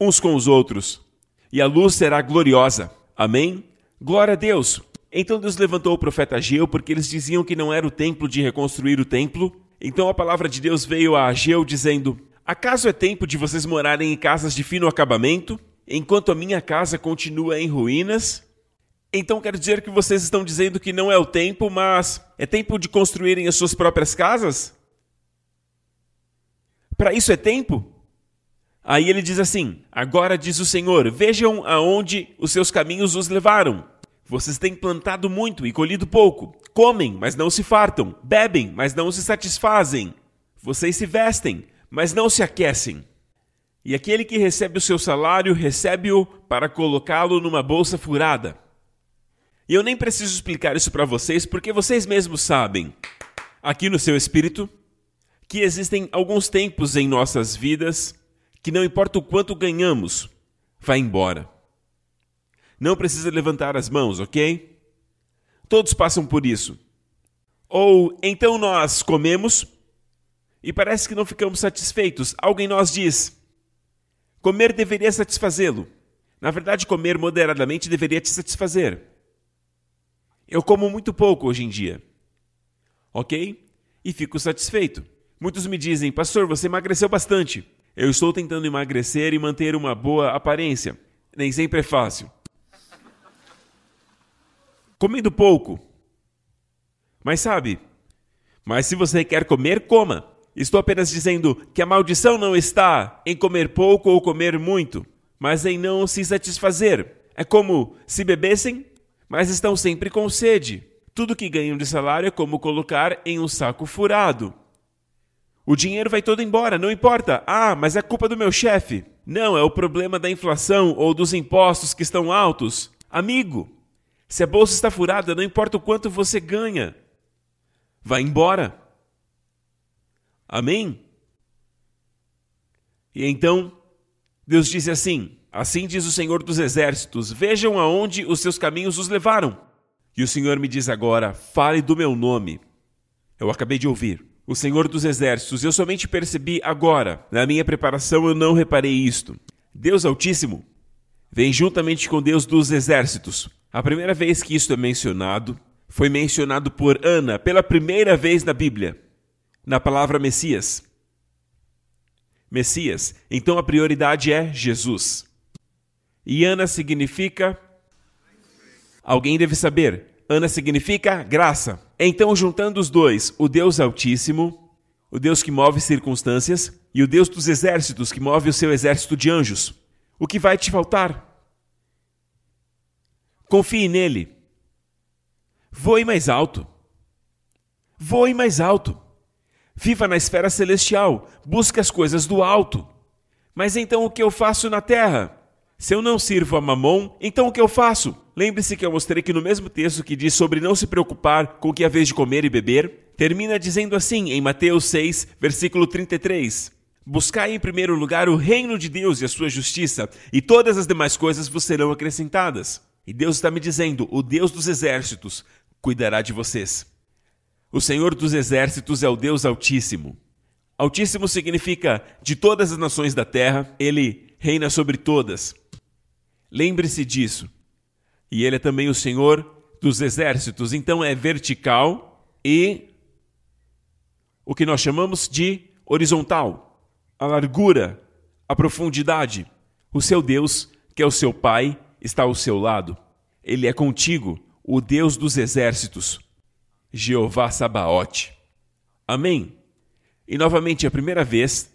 uns com os outros, e a luz será gloriosa. Amém? Glória a Deus! Então Deus levantou o profeta Ageu porque eles diziam que não era o templo de reconstruir o templo, então a palavra de Deus veio a Ageu dizendo: Acaso é tempo de vocês morarem em casas de fino acabamento, enquanto a minha casa continua em ruínas? Então quer dizer que vocês estão dizendo que não é o tempo, mas é tempo de construírem as suas próprias casas? Para isso é tempo? Aí ele diz assim: Agora diz o Senhor: Vejam aonde os seus caminhos os levaram. Vocês têm plantado muito e colhido pouco. Comem, mas não se fartam. Bebem, mas não se satisfazem. Vocês se vestem, mas não se aquecem. E aquele que recebe o seu salário, recebe-o para colocá-lo numa bolsa furada. E eu nem preciso explicar isso para vocês, porque vocês mesmos sabem, aqui no seu espírito, que existem alguns tempos em nossas vidas que não importa o quanto ganhamos, vai embora. Não precisa levantar as mãos, ok? Todos passam por isso. Ou então nós comemos e parece que não ficamos satisfeitos. Algo em nós diz: comer deveria satisfazê-lo. Na verdade, comer moderadamente deveria te satisfazer. Eu como muito pouco hoje em dia. Ok? E fico satisfeito. Muitos me dizem, pastor, você emagreceu bastante. Eu estou tentando emagrecer e manter uma boa aparência. Nem sempre é fácil comendo pouco. Mas sabe, mas se você quer comer, coma. Estou apenas dizendo que a maldição não está em comer pouco ou comer muito, mas em não se satisfazer. É como se bebessem, mas estão sempre com sede. Tudo que ganham de salário é como colocar em um saco furado. O dinheiro vai todo embora, não importa. Ah, mas é culpa do meu chefe. Não, é o problema da inflação ou dos impostos que estão altos. Amigo, se a bolsa está furada, não importa o quanto você ganha, vai embora. Amém? E então, Deus disse assim: Assim diz o Senhor dos Exércitos: Vejam aonde os seus caminhos os levaram. E o Senhor me diz agora: Fale do meu nome. Eu acabei de ouvir. O Senhor dos Exércitos, eu somente percebi agora. Na minha preparação eu não reparei isto. Deus Altíssimo vem juntamente com Deus dos Exércitos a primeira vez que isto é mencionado foi mencionado por Ana pela primeira vez na Bíblia, na palavra Messias. Messias. Então a prioridade é Jesus. E Ana significa. Alguém deve saber. Ana significa graça. Então, juntando os dois, o Deus Altíssimo, o Deus que move circunstâncias, e o Deus dos exércitos, que move o seu exército de anjos, o que vai te faltar? Confie nele. Voe mais alto. Voe mais alto. Viva na esfera celestial. Busque as coisas do alto. Mas então o que eu faço na terra? Se eu não sirvo a Mamon, então o que eu faço? Lembre-se que eu mostrei que no mesmo texto que diz sobre não se preocupar com o que é vez de comer e beber, termina dizendo assim em Mateus 6, versículo 33. Buscai em primeiro lugar o reino de Deus e a sua justiça, e todas as demais coisas vos serão acrescentadas. E Deus está me dizendo: o Deus dos exércitos cuidará de vocês. O Senhor dos exércitos é o Deus Altíssimo. Altíssimo significa de todas as nações da terra, ele reina sobre todas. Lembre-se disso. E ele é também o Senhor dos exércitos, então é vertical e o que nós chamamos de horizontal a largura, a profundidade. O seu Deus, que é o seu Pai, está ao seu lado. Ele é contigo, o Deus dos exércitos. Jeová Sabaote. Amém. E novamente, a primeira vez,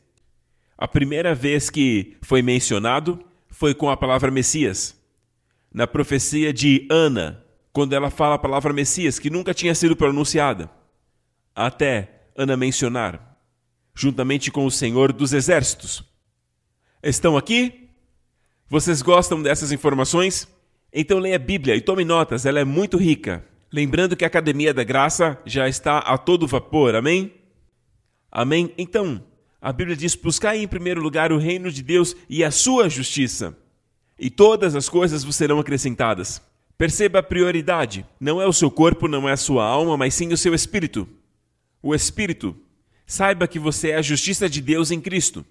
a primeira vez que foi mencionado foi com a palavra Messias. Na profecia de Ana, quando ela fala a palavra Messias, que nunca tinha sido pronunciada, até Ana mencionar juntamente com o Senhor dos Exércitos. Estão aqui? Vocês gostam dessas informações? Então leia a Bíblia e tome notas, ela é muito rica. Lembrando que a Academia da Graça já está a todo vapor, amém? Amém? Então, a Bíblia diz: buscai em primeiro lugar o reino de Deus e a sua justiça, e todas as coisas vos serão acrescentadas. Perceba a prioridade: não é o seu corpo, não é a sua alma, mas sim o seu espírito. O espírito Saiba que você é a justiça de Deus em Cristo.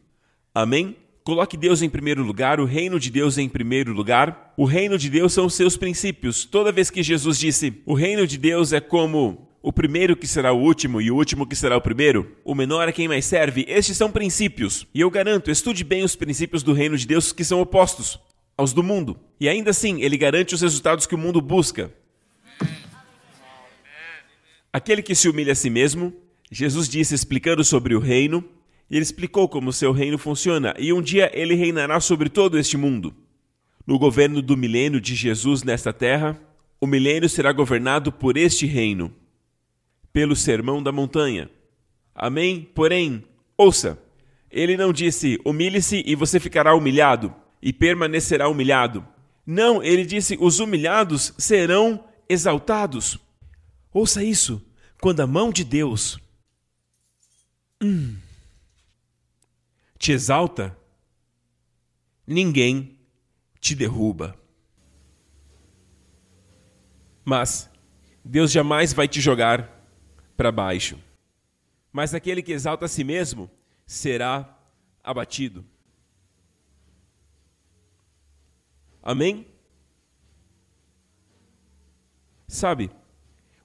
Amém? Coloque Deus em primeiro lugar, o reino de Deus em primeiro lugar. O reino de Deus são os seus princípios. Toda vez que Jesus disse: "O reino de Deus é como o primeiro que será o último e o último que será o primeiro, o menor é quem mais serve", estes são princípios. E eu garanto, estude bem os princípios do reino de Deus que são opostos aos do mundo. E ainda assim, ele garante os resultados que o mundo busca. Aquele que se humilha a si mesmo Jesus disse explicando sobre o reino, e ele explicou como o seu reino funciona, e um dia ele reinará sobre todo este mundo. No governo do milênio de Jesus nesta terra, o milênio será governado por este reino, pelo sermão da montanha. Amém? Porém, ouça, ele não disse: humilhe-se e você ficará humilhado, e permanecerá humilhado. Não, ele disse: os humilhados serão exaltados. Ouça isso, quando a mão de Deus hum, te exalta, ninguém te derruba. Mas Deus jamais vai te jogar para baixo. Mas aquele que exalta a si mesmo será abatido. Amém? Sabe,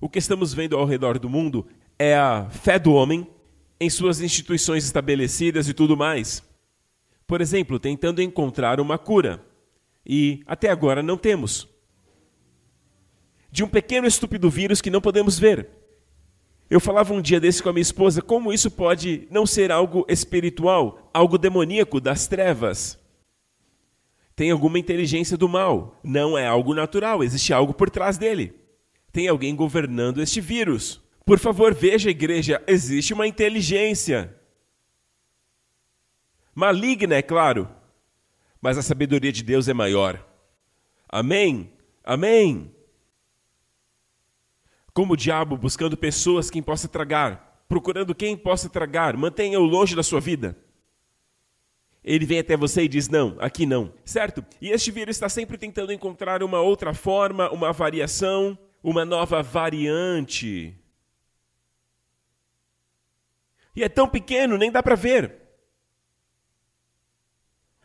o que estamos vendo ao redor do mundo é a fé do homem em suas instituições estabelecidas e tudo mais. Por exemplo, tentando encontrar uma cura. E até agora não temos. De um pequeno estúpido vírus que não podemos ver. Eu falava um dia desse com a minha esposa como isso pode não ser algo espiritual, algo demoníaco das trevas. Tem alguma inteligência do mal. Não é algo natural, existe algo por trás dele. Tem alguém governando este vírus. Por favor, veja, igreja, existe uma inteligência. Maligna, é claro, mas a sabedoria de Deus é maior. Amém? Amém? Como o diabo buscando pessoas quem possa tragar, procurando quem possa tragar, mantenha-o longe da sua vida. Ele vem até você e diz: Não, aqui não, certo? E este vírus está sempre tentando encontrar uma outra forma, uma variação, uma nova variante e é tão pequeno, nem dá para ver.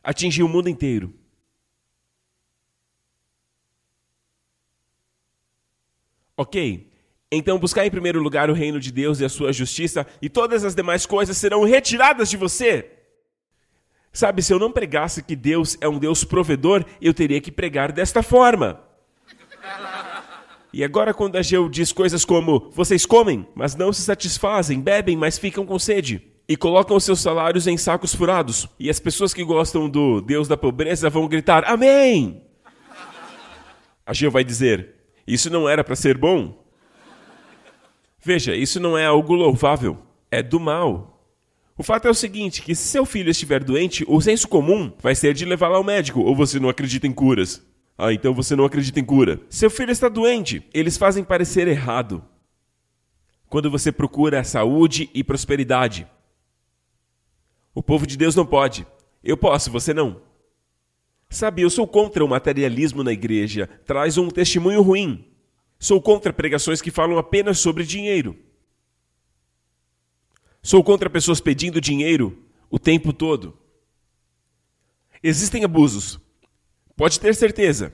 Atingiu o mundo inteiro. Ok? Então buscar em primeiro lugar o reino de Deus e a sua justiça, e todas as demais coisas serão retiradas de você. Sabe, se eu não pregasse que Deus é um Deus provedor, eu teria que pregar desta forma. E agora, quando Ageu diz coisas como: vocês comem, mas não se satisfazem, bebem, mas ficam com sede, e colocam seus salários em sacos furados, e as pessoas que gostam do Deus da pobreza vão gritar: Amém! Ageu vai dizer: Isso não era para ser bom? Veja, isso não é algo louvável, é do mal. O fato é o seguinte, que se seu filho estiver doente, o senso comum vai ser de levá-lo ao médico, ou você não acredita em curas. Ah, então você não acredita em cura. Seu filho está doente, eles fazem parecer errado. Quando você procura saúde e prosperidade. O povo de Deus não pode. Eu posso, você não. Sabe, eu sou contra o materialismo na igreja, traz um testemunho ruim. Sou contra pregações que falam apenas sobre dinheiro. Sou contra pessoas pedindo dinheiro o tempo todo. Existem abusos. Pode ter certeza.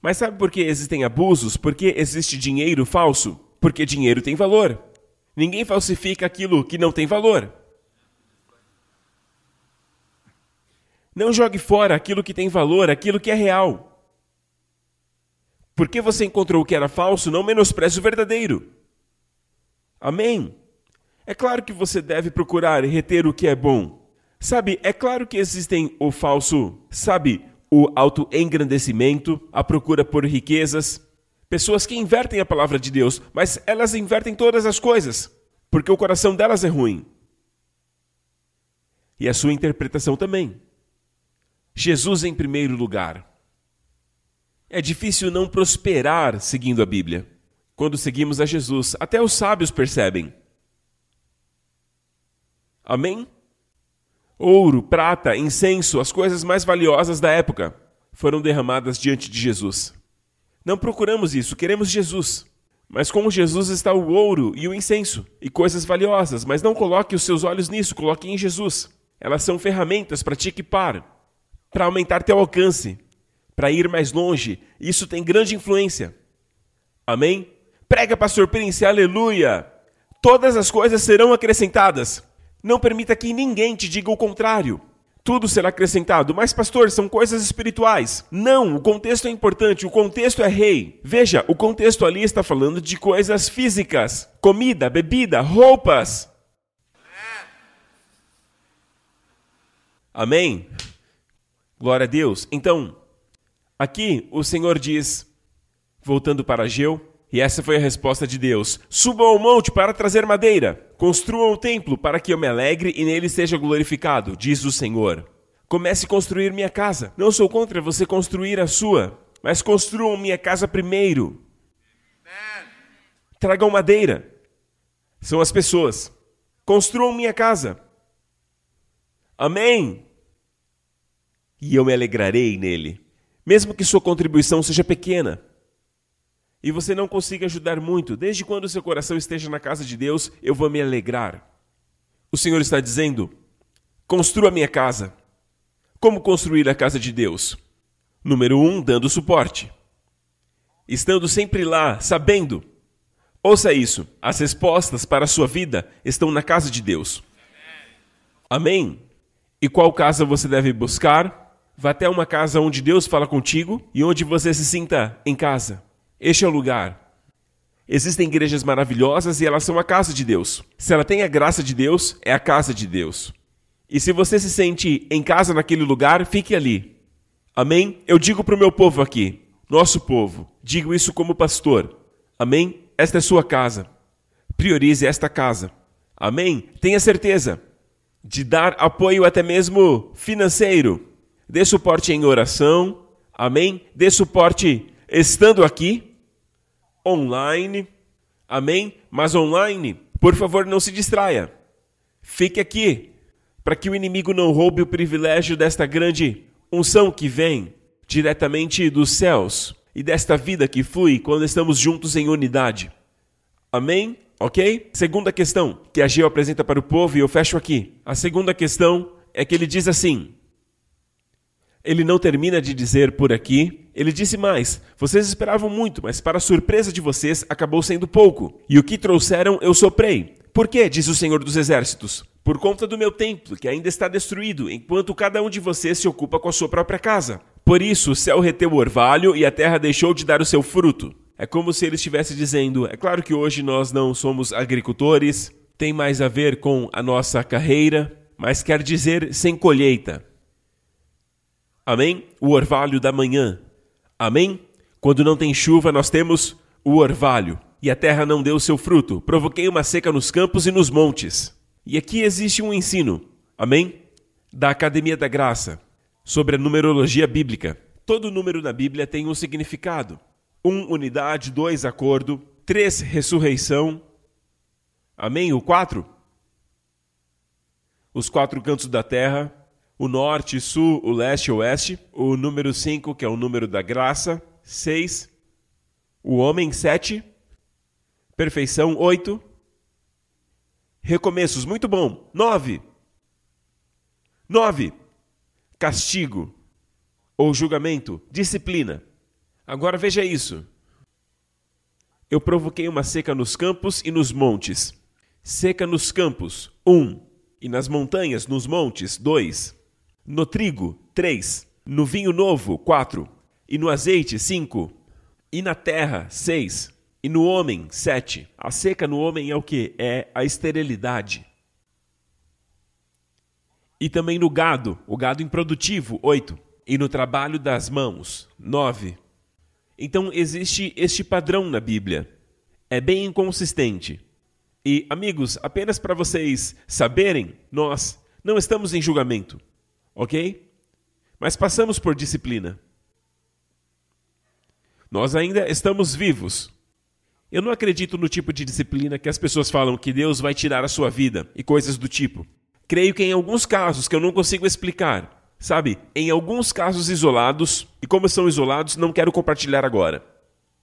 Mas sabe por que existem abusos? Porque existe dinheiro falso? Porque dinheiro tem valor. Ninguém falsifica aquilo que não tem valor. Não jogue fora aquilo que tem valor, aquilo que é real. Porque você encontrou o que era falso, não menospreze o verdadeiro. Amém? É claro que você deve procurar reter o que é bom. Sabe, é claro que existem o falso, sabe, o autoengrandecimento, a procura por riquezas, pessoas que invertem a palavra de Deus, mas elas invertem todas as coisas, porque o coração delas é ruim. E a sua interpretação também. Jesus em primeiro lugar. É difícil não prosperar seguindo a Bíblia. Quando seguimos a Jesus, até os sábios percebem. Amém? Ouro, prata, incenso, as coisas mais valiosas da época foram derramadas diante de Jesus. Não procuramos isso, queremos Jesus. Mas com Jesus está o ouro e o incenso e coisas valiosas, mas não coloque os seus olhos nisso, coloque em Jesus. Elas são ferramentas para te equipar, para aumentar teu alcance, para ir mais longe. Isso tem grande influência. Amém? Prega, pastor Prince, aleluia! Todas as coisas serão acrescentadas. Não permita que ninguém te diga o contrário. Tudo será acrescentado, mas pastor, são coisas espirituais. Não, o contexto é importante, o contexto é rei. Veja, o contexto ali está falando de coisas físicas: comida, bebida, roupas. Amém? Glória a Deus. Então, aqui o Senhor diz, voltando para Ageu, e essa foi a resposta de Deus: Subam ao monte para trazer madeira, construam o templo para que eu me alegre e nele seja glorificado, diz o Senhor. Comece a construir minha casa. Não sou contra você construir a sua, mas construam minha casa primeiro. Tragam madeira. São as pessoas. Construam minha casa. Amém e eu me alegrarei nele, mesmo que sua contribuição seja pequena. E você não consiga ajudar muito, desde quando seu coração esteja na casa de Deus, eu vou me alegrar. O Senhor está dizendo: construa minha casa. Como construir a casa de Deus? Número um, dando suporte. Estando sempre lá, sabendo. Ouça isso: as respostas para a sua vida estão na casa de Deus. Amém? E qual casa você deve buscar? Vá até uma casa onde Deus fala contigo e onde você se sinta em casa. Este é o lugar. Existem igrejas maravilhosas e elas são a casa de Deus. Se ela tem a graça de Deus, é a casa de Deus. E se você se sente em casa naquele lugar, fique ali. Amém? Eu digo para o meu povo aqui, nosso povo, digo isso como pastor. Amém? Esta é sua casa. Priorize esta casa. Amém? Tenha certeza de dar apoio até mesmo financeiro dê suporte em oração, amém? Dê suporte estando aqui, online, amém? Mas online, por favor, não se distraia. Fique aqui, para que o inimigo não roube o privilégio desta grande unção que vem diretamente dos céus e desta vida que flui quando estamos juntos em unidade. Amém? Ok? Segunda questão que a Geo apresenta para o povo e eu fecho aqui. A segunda questão é que ele diz assim: ele não termina de dizer por aqui. Ele disse mais: Vocês esperavam muito, mas para surpresa de vocês acabou sendo pouco. E o que trouxeram eu soprei. Por quê? diz o Senhor dos Exércitos. Por conta do meu templo, que ainda está destruído, enquanto cada um de vocês se ocupa com a sua própria casa. Por isso o céu reteu o orvalho e a terra deixou de dar o seu fruto. É como se ele estivesse dizendo: é claro que hoje nós não somos agricultores, tem mais a ver com a nossa carreira, mas quer dizer sem colheita. Amém? O orvalho da manhã. Amém? Quando não tem chuva, nós temos o orvalho. E a terra não deu seu fruto. Provoquei uma seca nos campos e nos montes. E aqui existe um ensino, amém? Da Academia da Graça, sobre a numerologia bíblica. Todo número na Bíblia tem um significado. Um, unidade. Dois, acordo. Três, ressurreição. Amém? O quatro? Os quatro cantos da terra. O norte, sul, o leste e o oeste. O número cinco, que é o número da graça. Seis. O homem, sete. Perfeição, oito. Recomeços, muito bom. Nove. Nove. Castigo ou julgamento, disciplina. Agora veja isso. Eu provoquei uma seca nos campos e nos montes. Seca nos campos, um. E nas montanhas, nos montes, dois. No trigo, três. No vinho novo, quatro. E no azeite, cinco. E na terra, seis. E no homem, sete. A seca no homem é o que? É a esterilidade. E também no gado, o gado improdutivo, oito. E no trabalho das mãos, nove. Então existe este padrão na Bíblia. É bem inconsistente. E, amigos, apenas para vocês saberem, nós não estamos em julgamento, ok? Mas passamos por disciplina. Nós ainda estamos vivos. Eu não acredito no tipo de disciplina que as pessoas falam que Deus vai tirar a sua vida e coisas do tipo. Creio que em alguns casos que eu não consigo explicar, sabe, em alguns casos isolados, e como são isolados, não quero compartilhar agora.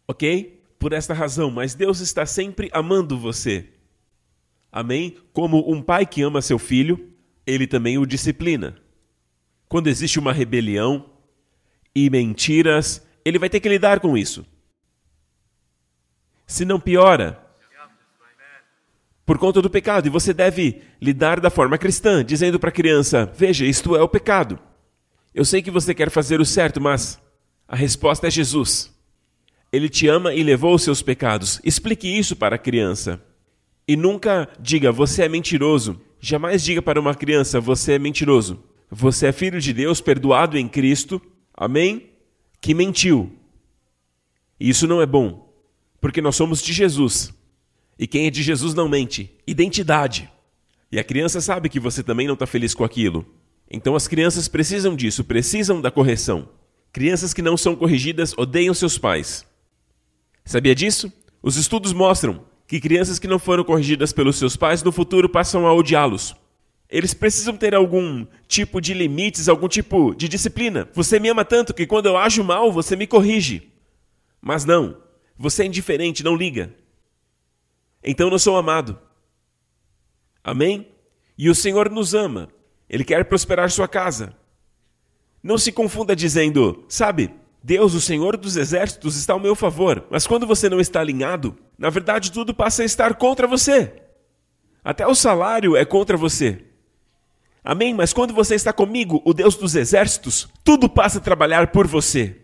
Ok? Por esta razão, mas Deus está sempre amando você. Amém? Como um pai que ama seu filho, ele também o disciplina. Quando existe uma rebelião e mentiras, ele vai ter que lidar com isso se não piora por conta do pecado. E você deve lidar da forma cristã, dizendo para a criança: Veja, isto é o pecado. Eu sei que você quer fazer o certo, mas a resposta é Jesus. Ele te ama e levou os seus pecados. Explique isso para a criança. E nunca diga, você é mentiroso. Jamais diga para uma criança, você é mentiroso. Você é filho de Deus, perdoado em Cristo. Amém? Que mentiu. Isso não é bom. Porque nós somos de Jesus. E quem é de Jesus não mente. Identidade. E a criança sabe que você também não está feliz com aquilo. Então as crianças precisam disso, precisam da correção. Crianças que não são corrigidas odeiam seus pais. Sabia disso? Os estudos mostram que crianças que não foram corrigidas pelos seus pais no futuro passam a odiá-los. Eles precisam ter algum tipo de limites, algum tipo de disciplina. Você me ama tanto que quando eu ajo mal, você me corrige. Mas não, você é indiferente, não liga. Então não sou amado. Amém? E o Senhor nos ama. Ele quer prosperar sua casa. Não se confunda dizendo, sabe, Deus, o Senhor dos exércitos, está ao meu favor. Mas quando você não está alinhado, na verdade tudo passa a estar contra você. Até o salário é contra você. Amém? Mas quando você está comigo, o Deus dos exércitos, tudo passa a trabalhar por você.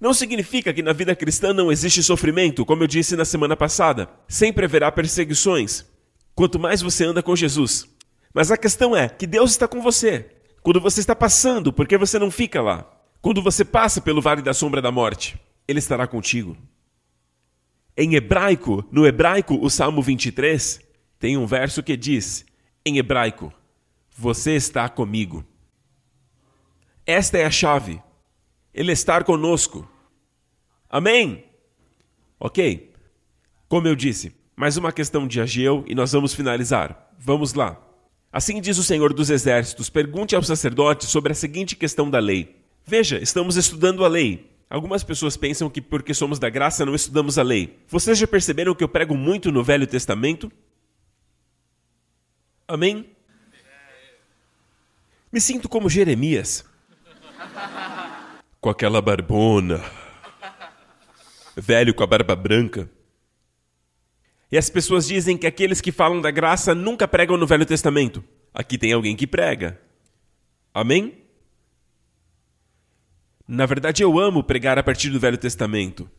Não significa que na vida cristã não existe sofrimento, como eu disse na semana passada. Sempre haverá perseguições. Quanto mais você anda com Jesus. Mas a questão é que Deus está com você. Quando você está passando, por que você não fica lá? Quando você passa pelo vale da sombra da morte, Ele estará contigo. Em hebraico, no hebraico, o Salmo 23 tem um verso que diz, em hebraico, você está comigo. Esta é a chave. Ele estar conosco. Amém? Ok. Como eu disse, mais uma questão de Ageu e nós vamos finalizar. Vamos lá. Assim diz o Senhor dos Exércitos: pergunte ao sacerdote sobre a seguinte questão da lei. Veja, estamos estudando a lei. Algumas pessoas pensam que porque somos da graça não estudamos a lei. Vocês já perceberam que eu prego muito no Velho Testamento? Amém? Me sinto como Jeremias com aquela barbona, velho com a barba branca. E as pessoas dizem que aqueles que falam da graça nunca pregam no Velho Testamento. Aqui tem alguém que prega. Amém? Na verdade, eu amo pregar a partir do Velho Testamento.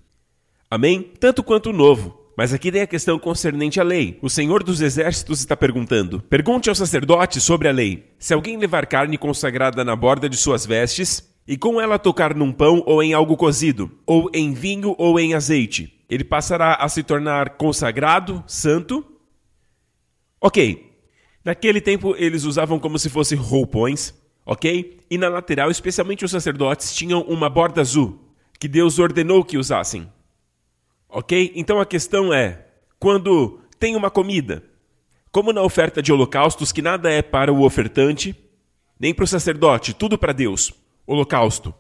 Amém? Tanto quanto o Novo. Mas aqui tem a questão concernente à lei. O Senhor dos Exércitos está perguntando: Pergunte ao sacerdote sobre a lei. Se alguém levar carne consagrada na borda de suas vestes, e com ela tocar num pão ou em algo cozido, ou em vinho ou em azeite, ele passará a se tornar consagrado, santo. Ok, Naquele tempo, eles usavam como se fossem roupões, ok? E na lateral, especialmente os sacerdotes, tinham uma borda azul, que Deus ordenou que usassem. Ok? Então a questão é: quando tem uma comida, como na oferta de holocaustos, que nada é para o ofertante, nem para o sacerdote, tudo para Deus, holocausto.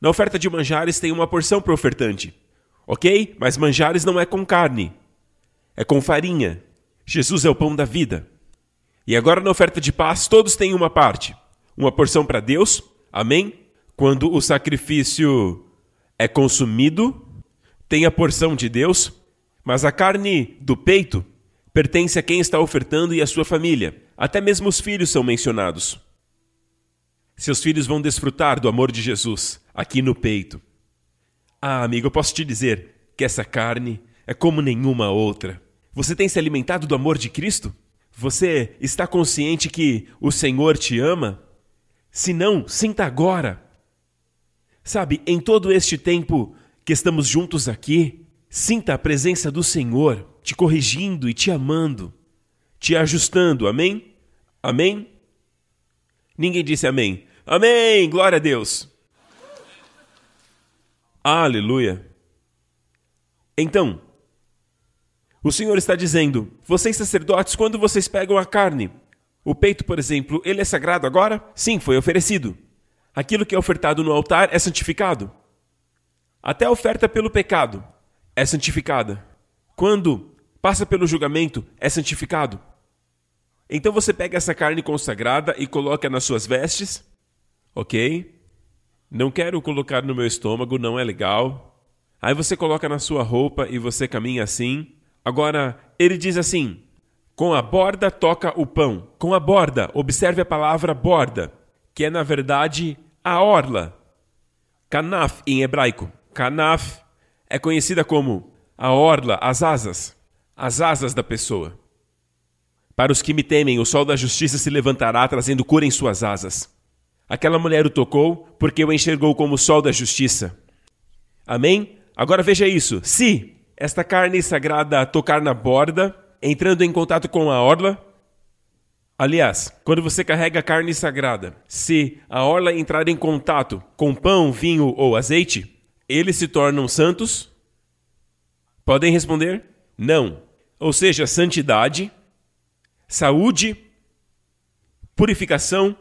Na oferta de manjares tem uma porção para o ofertante, ok? Mas manjares não é com carne, é com farinha. Jesus é o pão da vida. E agora na oferta de paz, todos têm uma parte. Uma porção para Deus, amém? Quando o sacrifício é consumido, tem a porção de Deus, mas a carne do peito pertence a quem está ofertando e a sua família. Até mesmo os filhos são mencionados. Seus filhos vão desfrutar do amor de Jesus aqui no peito. Ah, amigo, eu posso te dizer que essa carne é como nenhuma outra. Você tem se alimentado do amor de Cristo? Você está consciente que o Senhor te ama? Se não, sinta agora. Sabe, em todo este tempo que estamos juntos aqui, sinta a presença do Senhor te corrigindo e te amando, te ajustando. Amém? Amém? Ninguém disse amém. Amém! Glória a Deus! Aleluia! Então, o Senhor está dizendo: vocês sacerdotes, quando vocês pegam a carne, o peito, por exemplo, ele é sagrado agora? Sim, foi oferecido. Aquilo que é ofertado no altar é santificado. Até a oferta pelo pecado é santificada. Quando passa pelo julgamento, é santificado. Então você pega essa carne consagrada e coloca nas suas vestes. Ok? Não quero colocar no meu estômago, não é legal. Aí você coloca na sua roupa e você caminha assim. Agora, ele diz assim: com a borda toca o pão. Com a borda, observe a palavra borda, que é na verdade a orla. Kanaf em hebraico. Kanaf é conhecida como a orla, as asas, as asas da pessoa. Para os que me temem, o sol da justiça se levantará, trazendo cura em suas asas. Aquela mulher o tocou, porque o enxergou como o sol da justiça. Amém? Agora veja isso. Se esta carne sagrada tocar na borda, entrando em contato com a orla. Aliás, quando você carrega carne sagrada, se a orla entrar em contato com pão, vinho ou azeite, eles se tornam santos? Podem responder? Não. Ou seja, santidade, saúde, purificação,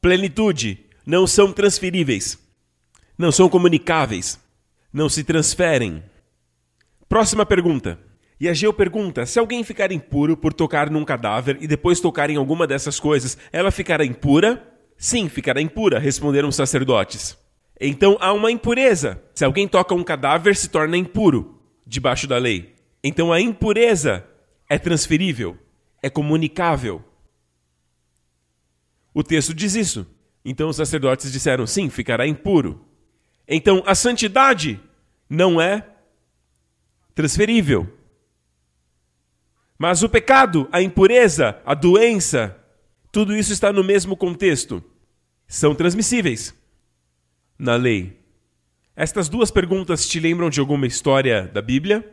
plenitude não são transferíveis, não são comunicáveis, não se transferem. Próxima pergunta. E a Geo pergunta: se alguém ficar impuro por tocar num cadáver e depois tocar em alguma dessas coisas, ela ficará impura? Sim, ficará impura, responderam os sacerdotes. Então há uma impureza. Se alguém toca um cadáver, se torna impuro, debaixo da lei. Então a impureza é transferível, é comunicável. O texto diz isso. Então os sacerdotes disseram: sim, ficará impuro. Então a santidade não é transferível. Mas o pecado, a impureza, a doença, tudo isso está no mesmo contexto. São transmissíveis na lei. Estas duas perguntas te lembram de alguma história da Bíblia?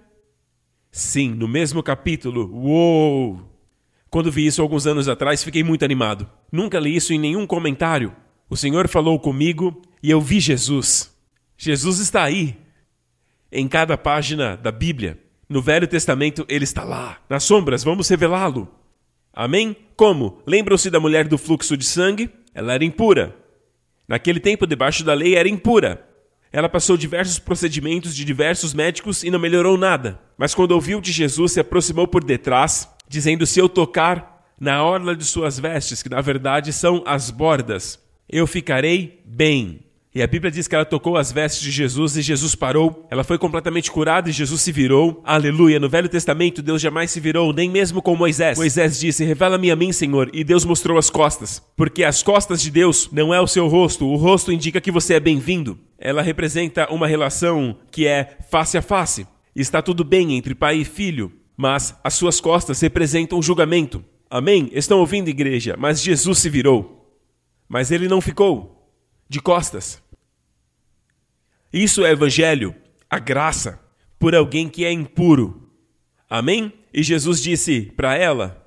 Sim, no mesmo capítulo. Uou! Quando vi isso alguns anos atrás, fiquei muito animado. Nunca li isso em nenhum comentário. O Senhor falou comigo e eu vi Jesus. Jesus está aí em cada página da Bíblia. No Velho Testamento ele está lá. Nas sombras, vamos revelá-lo. Amém? Como? Lembram-se da mulher do fluxo de sangue? Ela era impura. Naquele tempo, debaixo da lei, era impura. Ela passou diversos procedimentos de diversos médicos e não melhorou nada. Mas quando ouviu de Jesus, se aproximou por detrás, dizendo: Se eu tocar na orla de suas vestes, que na verdade são as bordas, eu ficarei bem. E a Bíblia diz que ela tocou as vestes de Jesus e Jesus parou. Ela foi completamente curada e Jesus se virou. Aleluia. No Velho Testamento, Deus jamais se virou, nem mesmo com Moisés. Moisés disse: Revela-me a mim, Senhor. E Deus mostrou as costas. Porque as costas de Deus não é o seu rosto. O rosto indica que você é bem-vindo. Ela representa uma relação que é face a face. Está tudo bem entre pai e filho, mas as suas costas representam o julgamento. Amém? Estão ouvindo, igreja? Mas Jesus se virou. Mas ele não ficou de costas. Isso é evangelho, a graça, por alguém que é impuro. Amém? E Jesus disse para ela: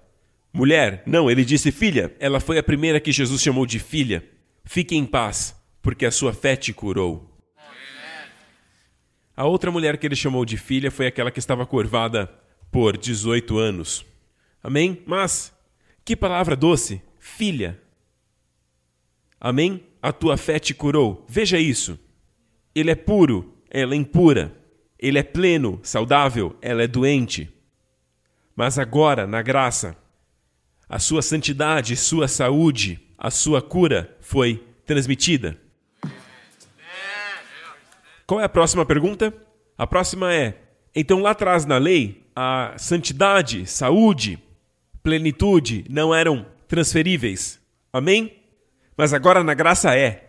Mulher, não, ele disse filha. Ela foi a primeira que Jesus chamou de filha. Fique em paz, porque a sua fé te curou. A outra mulher que ele chamou de filha foi aquela que estava curvada por 18 anos. Amém? Mas, que palavra doce! Filha. Amém? A tua fé te curou. Veja isso. Ele é puro, ela é impura. Ele é pleno, saudável, ela é doente. Mas agora, na graça, a sua santidade, sua saúde, a sua cura foi transmitida. Qual é a próxima pergunta? A próxima é: então lá atrás na lei, a santidade, saúde, plenitude não eram transferíveis. Amém? Mas agora na graça é.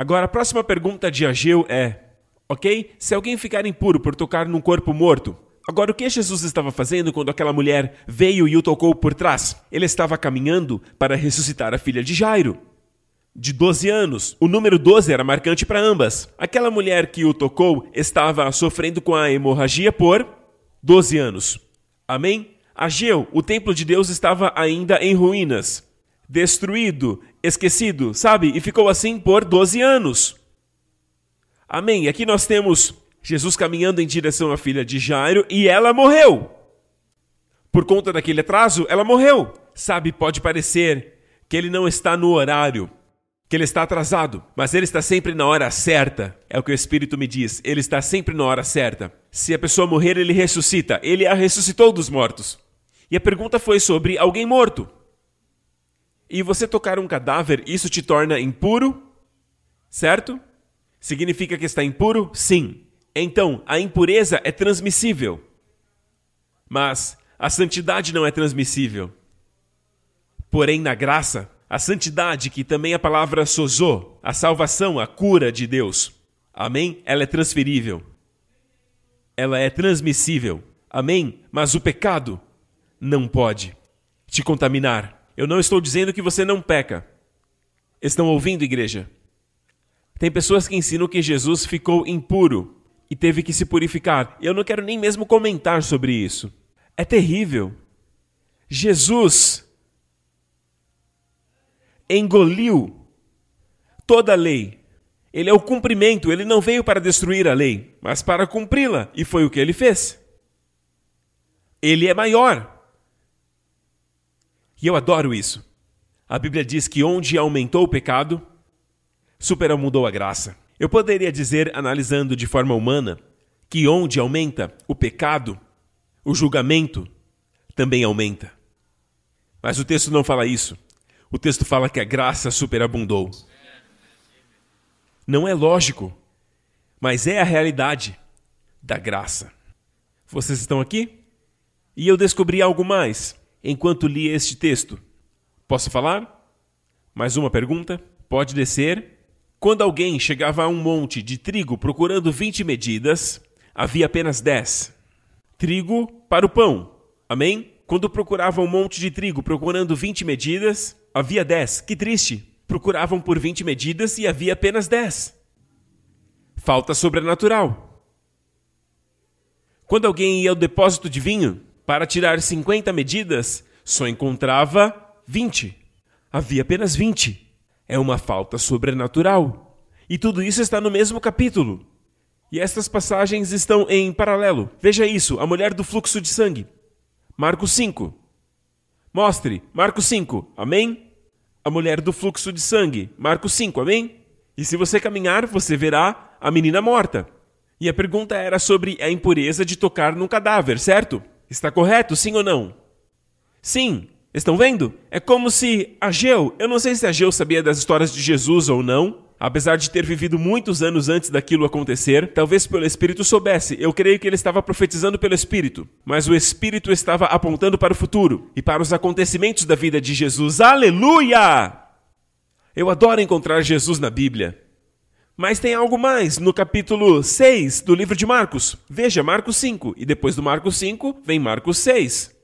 Agora a próxima pergunta de Ageu é: ok? Se alguém ficar impuro por tocar num corpo morto, Agora, o que Jesus estava fazendo quando aquela mulher veio e o tocou por trás? Ele estava caminhando para ressuscitar a filha de Jairo de 12 anos. O número 12 era marcante para ambas. Aquela mulher que o tocou estava sofrendo com a hemorragia por 12 anos. Amém? Ageu, o templo de Deus estava ainda em ruínas, destruído, esquecido, sabe? E ficou assim por 12 anos. Amém? Aqui nós temos Jesus caminhando em direção à filha de Jairo e ela morreu. Por conta daquele atraso, ela morreu. Sabe, pode parecer que ele não está no horário, que ele está atrasado, mas ele está sempre na hora certa. É o que o Espírito me diz. Ele está sempre na hora certa. Se a pessoa morrer, ele ressuscita. Ele a ressuscitou dos mortos. E a pergunta foi sobre alguém morto. E você tocar um cadáver, isso te torna impuro? Certo? Significa que está impuro? Sim. Então, a impureza é transmissível. Mas a santidade não é transmissível. Porém, na graça, a santidade, que também a palavra sozô, a salvação, a cura de Deus, amém? Ela é transferível. Ela é transmissível, amém? Mas o pecado não pode te contaminar. Eu não estou dizendo que você não peca. Estão ouvindo, igreja? Tem pessoas que ensinam que Jesus ficou impuro e teve que se purificar. Eu não quero nem mesmo comentar sobre isso. É terrível. Jesus engoliu toda a lei. Ele é o cumprimento, ele não veio para destruir a lei, mas para cumpri-la, e foi o que ele fez. Ele é maior. E eu adoro isso. A Bíblia diz que onde aumentou o pecado, superamudou a graça. Eu poderia dizer, analisando de forma humana, que onde aumenta o pecado, o julgamento também aumenta. Mas o texto não fala isso. O texto fala que a graça superabundou. Não é lógico, mas é a realidade da graça. Vocês estão aqui? E eu descobri algo mais enquanto li este texto. Posso falar? Mais uma pergunta? Pode descer. Quando alguém chegava a um monte de trigo procurando 20 medidas, havia apenas 10. Trigo para o pão. Amém? Quando procurava um monte de trigo procurando 20 medidas, havia 10. Que triste! Procuravam por 20 medidas e havia apenas 10. Falta sobrenatural. Quando alguém ia ao depósito de vinho para tirar 50 medidas, só encontrava 20. Havia apenas 20. É uma falta sobrenatural. E tudo isso está no mesmo capítulo. E estas passagens estão em paralelo. Veja isso: a mulher do fluxo de sangue. Marcos 5. Mostre, Marcos 5. Amém? a mulher do fluxo de sangue. Marcos 5, amém? E se você caminhar, você verá a menina morta. E a pergunta era sobre a impureza de tocar num cadáver, certo? Está correto, sim ou não? Sim. Estão vendo? É como se Ageu, eu não sei se Ageu sabia das histórias de Jesus ou não, Apesar de ter vivido muitos anos antes daquilo acontecer, talvez pelo Espírito soubesse. Eu creio que ele estava profetizando pelo Espírito, mas o Espírito estava apontando para o futuro e para os acontecimentos da vida de Jesus. Aleluia! Eu adoro encontrar Jesus na Bíblia. Mas tem algo mais no capítulo 6 do livro de Marcos. Veja, Marcos 5. E depois do Marcos 5, vem Marcos 6.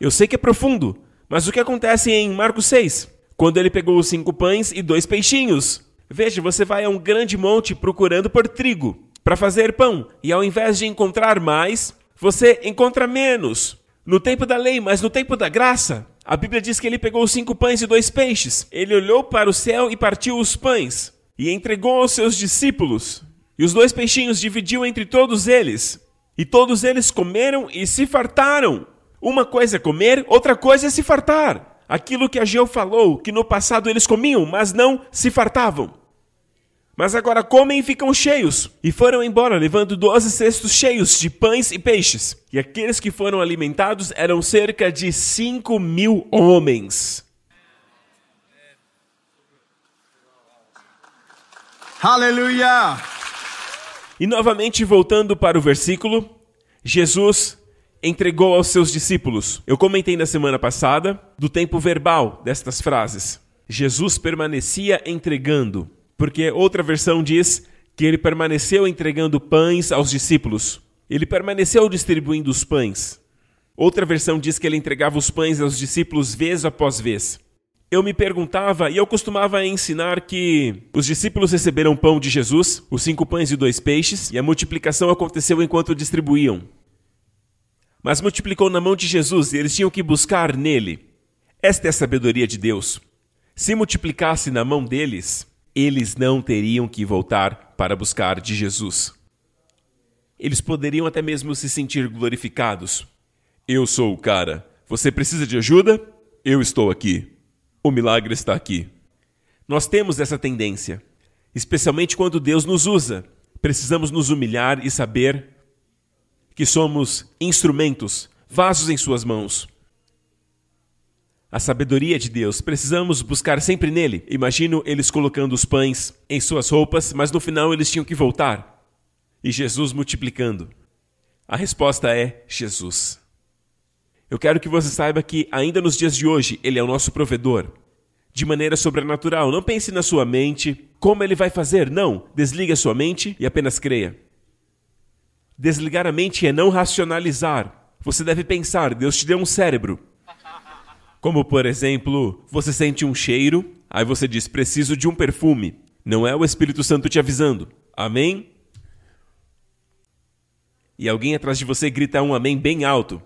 Eu sei que é profundo, mas o que acontece em Marcos 6? quando ele pegou os cinco pães e dois peixinhos. Veja, você vai a um grande monte procurando por trigo para fazer pão, e ao invés de encontrar mais, você encontra menos. no tempo da lei, mas no tempo da graça, a Bíblia diz que ele pegou cinco pães e dois peixes. Ele olhou para o céu e partiu os pães e entregou aos seus discípulos. E os dois peixinhos dividiu entre todos eles. E todos eles comeram e se fartaram. Uma coisa é comer, outra coisa é se fartar. Aquilo que Ageu falou, que no passado eles comiam, mas não se fartavam. Mas agora comem e ficam cheios. E foram embora, levando doze cestos cheios de pães e peixes. E aqueles que foram alimentados eram cerca de cinco mil homens. Hallelujah. E novamente voltando para o versículo, Jesus entregou aos seus discípulos. Eu comentei na semana passada do tempo verbal destas frases. Jesus permanecia entregando, porque outra versão diz que ele permaneceu entregando pães aos discípulos. Ele permaneceu distribuindo os pães. Outra versão diz que ele entregava os pães aos discípulos vez após vez. Eu me perguntava e eu costumava ensinar que os discípulos receberam pão de Jesus, os cinco pães e dois peixes, e a multiplicação aconteceu enquanto distribuíam. Mas multiplicou na mão de Jesus e eles tinham que buscar nele. Esta é a sabedoria de Deus. Se multiplicasse na mão deles, eles não teriam que voltar para buscar de Jesus. Eles poderiam até mesmo se sentir glorificados. Eu sou o cara. Você precisa de ajuda? Eu estou aqui. O milagre está aqui. Nós temos essa tendência, especialmente quando Deus nos usa. Precisamos nos humilhar e saber que somos instrumentos, vasos em Suas mãos. A sabedoria de Deus, precisamos buscar sempre nele. Imagino eles colocando os pães em suas roupas, mas no final eles tinham que voltar. E Jesus multiplicando. A resposta é Jesus. Eu quero que você saiba que, ainda nos dias de hoje, Ele é o nosso provedor. De maneira sobrenatural. Não pense na sua mente como Ele vai fazer. Não. Desligue a sua mente e apenas creia. Desligar a mente é não racionalizar. Você deve pensar. Deus te deu um cérebro. Como, por exemplo, você sente um cheiro, aí você diz: preciso de um perfume. Não é o Espírito Santo te avisando. Amém? E alguém atrás de você grita um amém bem alto.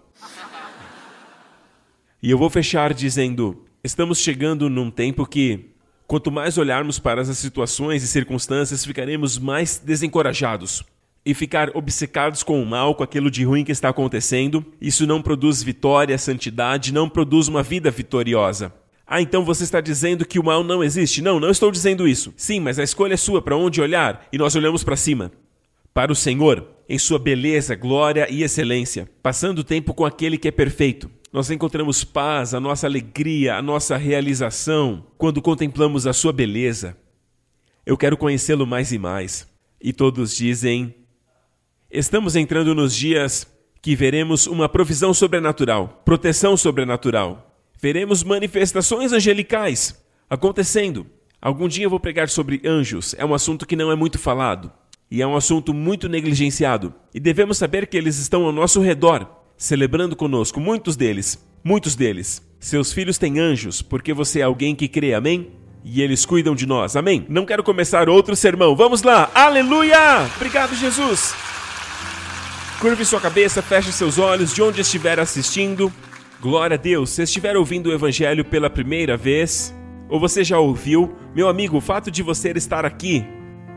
E eu vou fechar dizendo: estamos chegando num tempo que, quanto mais olharmos para as situações e circunstâncias, ficaremos mais desencorajados. E ficar obcecados com o mal, com aquilo de ruim que está acontecendo, isso não produz vitória, santidade, não produz uma vida vitoriosa. Ah, então você está dizendo que o mal não existe? Não, não estou dizendo isso. Sim, mas a escolha é sua para onde olhar e nós olhamos para cima. Para o Senhor, em sua beleza, glória e excelência, passando o tempo com aquele que é perfeito nós encontramos paz, a nossa alegria, a nossa realização quando contemplamos a sua beleza. Eu quero conhecê-lo mais e mais. E todos dizem: Estamos entrando nos dias que veremos uma provisão sobrenatural, proteção sobrenatural. Veremos manifestações angelicais acontecendo. Algum dia eu vou pregar sobre anjos, é um assunto que não é muito falado e é um assunto muito negligenciado. E devemos saber que eles estão ao nosso redor, celebrando conosco, muitos deles, muitos deles. Seus filhos têm anjos, porque você é alguém que crê, amém? E eles cuidam de nós, amém? Não quero começar outro sermão, vamos lá, aleluia! Obrigado, Jesus! Curve sua cabeça, feche seus olhos de onde estiver assistindo. Glória a Deus, se estiver ouvindo o Evangelho pela primeira vez, ou você já ouviu, meu amigo, o fato de você estar aqui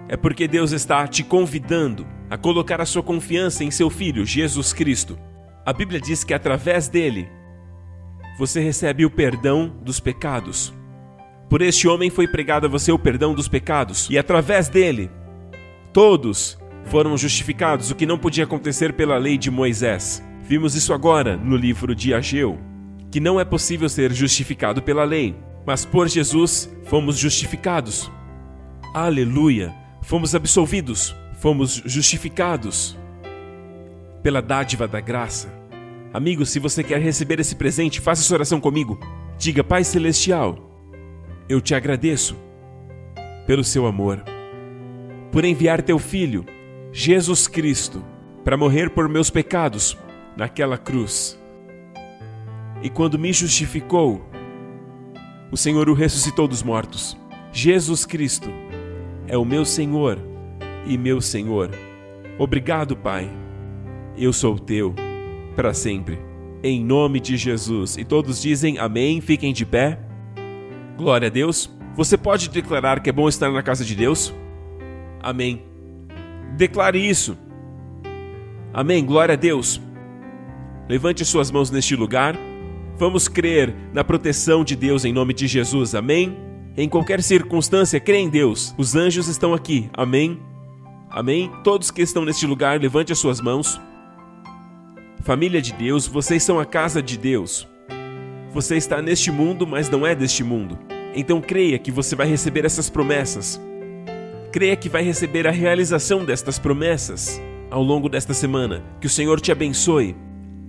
é porque Deus está te convidando a colocar a sua confiança em seu Filho, Jesus Cristo. A Bíblia diz que através dele você recebe o perdão dos pecados. Por este homem foi pregado a você o perdão dos pecados, e através dele todos foram justificados, o que não podia acontecer pela lei de Moisés. Vimos isso agora no livro de Ageu, que não é possível ser justificado pela lei, mas por Jesus fomos justificados. Aleluia! Fomos absolvidos, fomos justificados pela dádiva da graça. Amigo, se você quer receber esse presente, faça essa oração comigo. Diga: Pai Celestial, eu te agradeço pelo seu amor, por enviar teu Filho, Jesus Cristo, para morrer por meus pecados naquela cruz. E quando me justificou, o Senhor o ressuscitou dos mortos. Jesus Cristo é o meu Senhor e meu Senhor. Obrigado, Pai eu sou teu para sempre. em nome de Jesus. E todos dizem amém, fiquem de pé. Glória a Deus. Você pode declarar que é bom estar na casa de Deus? Amém. Declare isso. Amém. Glória a Deus. Levante suas mãos neste lugar. Vamos crer na proteção de Deus em nome de Jesus. Amém. Em qualquer circunstância, crê em Deus. Os anjos estão aqui. Amém. Amém. Todos que estão neste lugar, levante as suas mãos. Família de Deus, vocês são a casa de Deus. Você está neste mundo, mas não é deste mundo. Então creia que você vai receber essas promessas. Creia que vai receber a realização destas promessas ao longo desta semana. Que o Senhor te abençoe.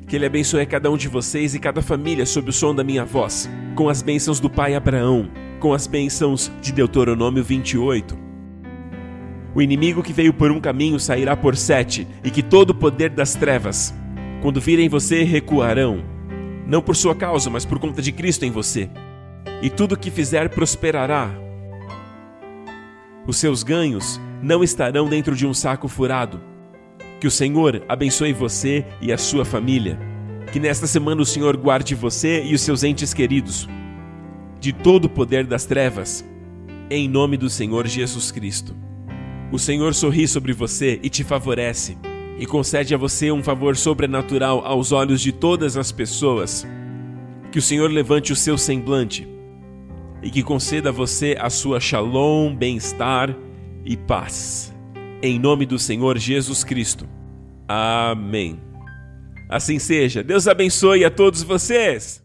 Que Ele abençoe cada um de vocês e cada família sob o som da minha voz, com as bênçãos do Pai Abraão, com as bênçãos de Deuteronômio 28. O inimigo que veio por um caminho sairá por sete, e que todo o poder das trevas, quando virem você, recuarão, não por sua causa, mas por conta de Cristo em você e tudo que fizer prosperará. Os seus ganhos não estarão dentro de um saco furado. Que o Senhor abençoe você e a sua família. Que nesta semana o Senhor guarde você e os seus entes queridos de todo o poder das trevas, em nome do Senhor Jesus Cristo. O Senhor sorri sobre você e te favorece, e concede a você um favor sobrenatural aos olhos de todas as pessoas. Que o Senhor levante o seu semblante e que conceda a você a sua shalom, bem-estar e paz. Em nome do Senhor Jesus Cristo. Amém. Assim seja. Deus abençoe a todos vocês.